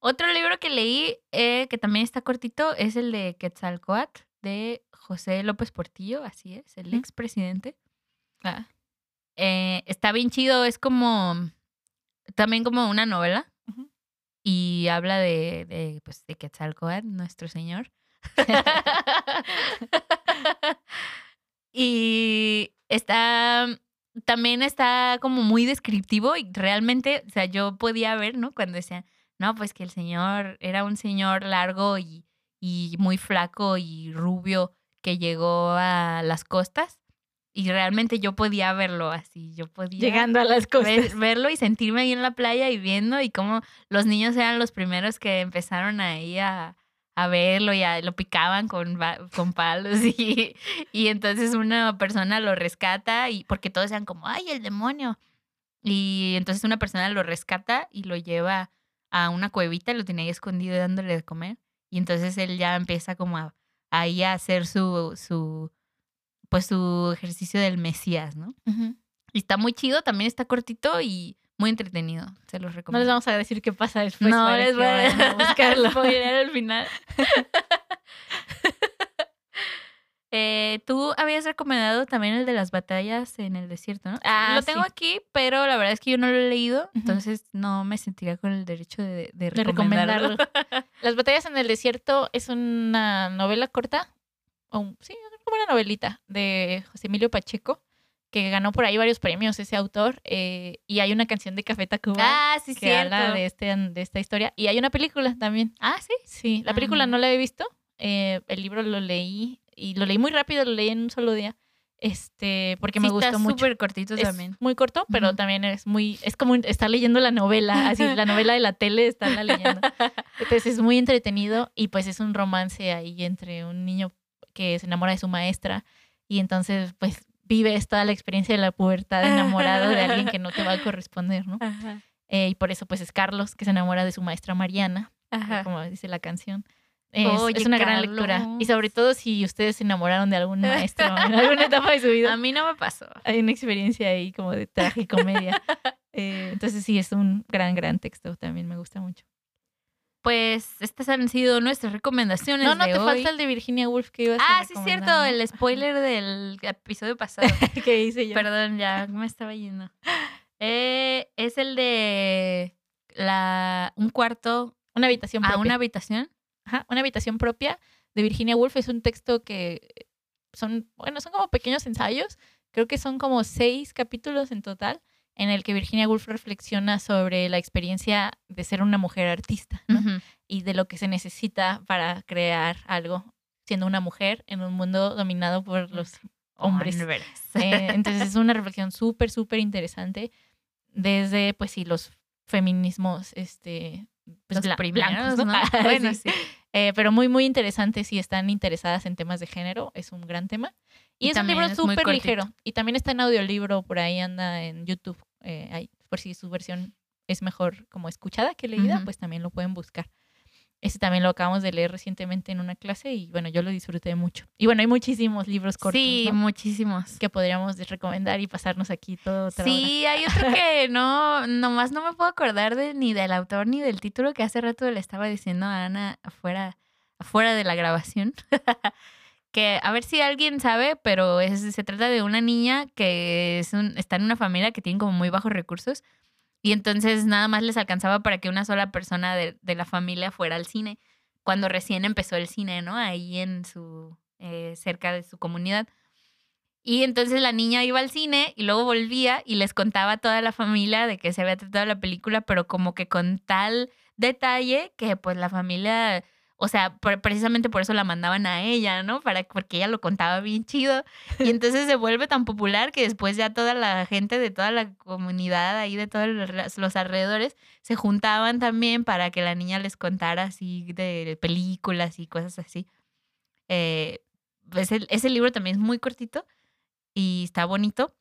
Otro libro que leí, eh, que también está cortito, es el de Quetzalcoatl, de José López Portillo, así es, el Ujú. expresidente. Ah, Eh, está bien chido, es como también como una novela. Y habla de, de, pues, de Quetzalcoatl, nuestro señor. y está, también está como muy descriptivo y realmente, o sea, yo podía ver, ¿no? Cuando decían, no, pues que el señor era un señor largo y, y muy flaco y rubio que llegó a las costas. Y realmente yo podía verlo así, yo podía Llegando a las cosas. ver- verlo y sentirme ahí en la playa y viendo y cómo los niños eran los primeros que empezaron ahí a, a verlo y a- lo picaban con, con palos y, y entonces una persona lo rescata y porque todos eran como, ay, el demonio. Y entonces una persona lo rescata y lo lleva a una cuevita, lo tenía ahí escondido dándole de comer. Y entonces él ya empieza como a, ahí a hacer su, su, pues su ejercicio del Mesías, ¿no? Y está muy chido, también está cortito y muy entretenido. Se los No recomiendo. les vamos a decir qué pasa después. No les voy a a buscarlo. al final. Eh, Tú habías recomendado también el de las batallas en el desierto, ¿no? Ah, lo tengo sí. aquí, pero la verdad es que yo no lo he leído, entonces no me sentiría con el derecho de, de de recomendarlo. recomendarlo. Las batallas en el desierto es una novela corta, o un- sí, como una novelita de José Emilio Pacheco, que ganó por ahí varios premios ese autor, eh, y hay una canción de Café Tacuba ah, sí, que cierto. habla de, este, de esta historia, y hay una película también. Ah, sí. Sí, la Ah, película no. no la he visto, eh, el libro lo leí, y lo leí muy rápido, lo leí en un solo día, este, porque me Sí, gustó está mucho. súper cortito Es también. muy corto, pero Ujú. también es muy, es como estar leyendo la novela, así, la novela de la tele, estarla leyendo. Entonces es muy entretenido y pues es un romance ahí entre un niño que se enamora de su maestra y entonces pues vives toda la experiencia de la pubertad enamorado de alguien que no te va a corresponder, ¿no? Ajá. Eh, y por eso pues es Carlos que se enamora de su maestra Mariana, Ajá. como dice la canción. Es, Oye, es una gran lectura. Y sobre todo si ustedes se enamoraron de algún maestro en alguna etapa de su vida. A mí no me pasó. Hay una experiencia ahí como de tragicomedia. Eh, entonces sí, es un gran, gran texto. También me gusta mucho. Pues estas han sido nuestras recomendaciones. No, no de te hoy. falta el de Virginia Woolf que ibas a Ah, sí, es cierto, el spoiler del episodio pasado. que hice yo. Perdón, ya me estaba yendo. Eh, es el de la un cuarto Una habitación a propia. una habitación. Ajá, una habitación propia de Virginia Woolf es un texto que son, bueno, son como pequeños ensayos. Creo que son como seis capítulos en total en el que Virginia Woolf reflexiona sobre la experiencia de ser una mujer artista ¿no? Y de lo que se necesita para crear algo siendo una mujer en un mundo dominado por los hombres. Hombres. Eh, entonces es una reflexión súper, súper interesante desde, pues sí, los feminismos, este, pues, Los primeros, blancos, ¿no? ¿no? Bueno, sí. Eh, pero muy, muy interesante si están interesadas en temas de género, es un gran tema. Y, Y es un libro súper ligero. Y también está en audiolibro, por ahí anda en YouTube, eh, ahí, por si su versión es mejor como escuchada que leída, Ujú. pues también lo pueden buscar. Ese también lo acabamos de leer recientemente en una clase y bueno, yo lo disfruté mucho. Y bueno, hay muchísimos libros cortos Sí, ¿no? muchísimos. que podríamos recomendar y pasarnos aquí todo otra hora. Sí, hay otro que no, nomás no me puedo acordar de, ni del autor ni del título que hace rato le estaba diciendo a Ana afuera, afuera de la grabación. que a ver si alguien sabe, pero es, se trata de una niña que es un- está en una familia que tiene como muy bajos recursos y entonces nada más les alcanzaba para que una sola persona de, de la familia fuera al cine cuando recién empezó el cine, ¿no? Ahí en su, eh, cerca de su comunidad. Y entonces la niña iba al cine y luego volvía y les contaba a toda la familia de que se había tratado la película, pero como que con tal detalle que pues la familia, o sea, por- precisamente por eso la mandaban a ella, ¿no? Para, porque ella lo contaba bien chido. Y entonces se vuelve tan popular que después ya toda la gente de toda la comunidad ahí, de todos los los alrededores, se juntaban también para que la niña les contara así de películas y cosas así. Eh, ese, ese libro también es muy cortito y está bonito,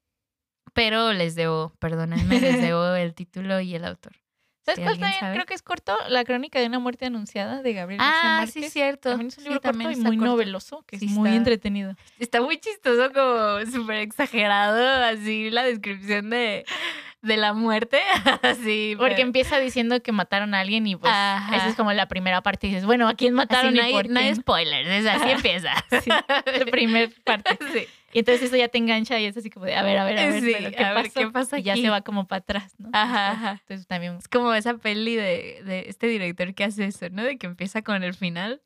pero les debo, perdónenme, les debo el título y el autor. ¿Sabes si cuál también? sabe. Creo que es corto. La crónica de una muerte anunciada de Gabriel García Ah, Márquez. sí, cierto. También es un Sí, libro también corto y muy corto. noveloso, que Sí, es muy está- entretenido. Está muy chistoso, como súper exagerado, así la descripción de, de la muerte. Así, Porque pero- empieza diciendo que mataron a alguien y pues Ajá. esa es como la primera parte. Y dices, bueno, ¿a quién así mataron no hay, por no hay spoilers, es así empieza. Sí, la primera parte. Sí. Y entonces eso ya te engancha y es así como de, a ver, a ver, a ver, Sí, pero ¿qué, a ver? ¿qué pasa Y ya aquí? se va como para atrás, ¿no? Ajá, Después. ajá. Entonces también Es como esa peli de, de este director que hace eso, ¿no? De que empieza con el final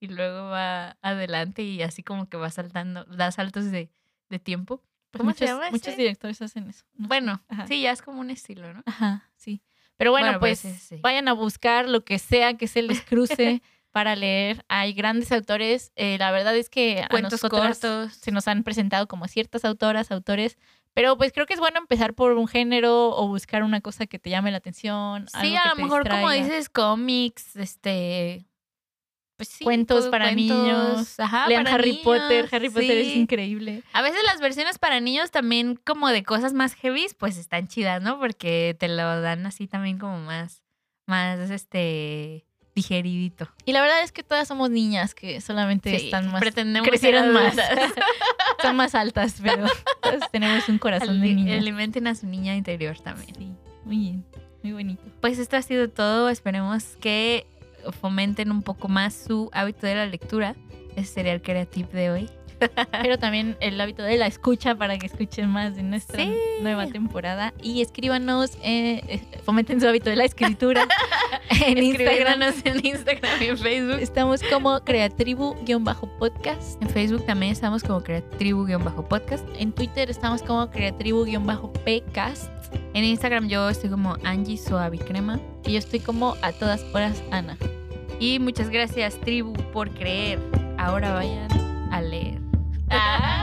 y luego va adelante y así como que va saltando, da saltos de, de tiempo. pues, ¿Cómo se muchos, llama Muchos ese? directores hacen eso. No. Bueno, Ajá. sí, ya es como un estilo, ¿no? Ajá, sí. Pero bueno, Bueno, pues pues, sí. vayan a buscar lo que sea que se les cruce para leer. Hay grandes autores. Eh, la verdad es que a Cuentos cortos. se nos han presentado como ciertas autoras, autores. Pero pues creo que es bueno empezar por un género o buscar una cosa que te llame la atención. Sí, algo a que lo te mejor como dices, cómics, este... Pues sí, Cuentos para cuentos, niños. Ajá, Lean para Harry Potter. Harry Potter es increíble. A veces las versiones para niños también como de cosas más heavy, pues están chidas, ¿no? Porque te lo dan así también como más, más, este, digeridito. Y la verdad es que todas somos niñas que solamente Sí, están más. pretendemos crecieron más. Son más altas, pero tenemos un corazón de Ali- niña. Alimenten a su niña interior también. Sí, muy bien. Muy bonito. Pues esto ha sido todo. Esperemos que fomenten un poco más su hábito de la lectura. Ese sería el creative de hoy. Pero también el hábito de la escucha para que escuchen más de nuestra Sí. nueva temporada. Y escríbanos, eh, fomenten su hábito de la escritura en Instagram. En Instagram y en Facebook. Estamos como creatribu-podcast. En Facebook también estamos como Creatribu-podcast. En Twitter estamos como creatribu-pcast. En Instagram yo estoy como Angie Suavicrema. Y yo estoy como a todas horas Ana. Y muchas gracias, tribu, por creer. Ahora vayan a leer. Ah.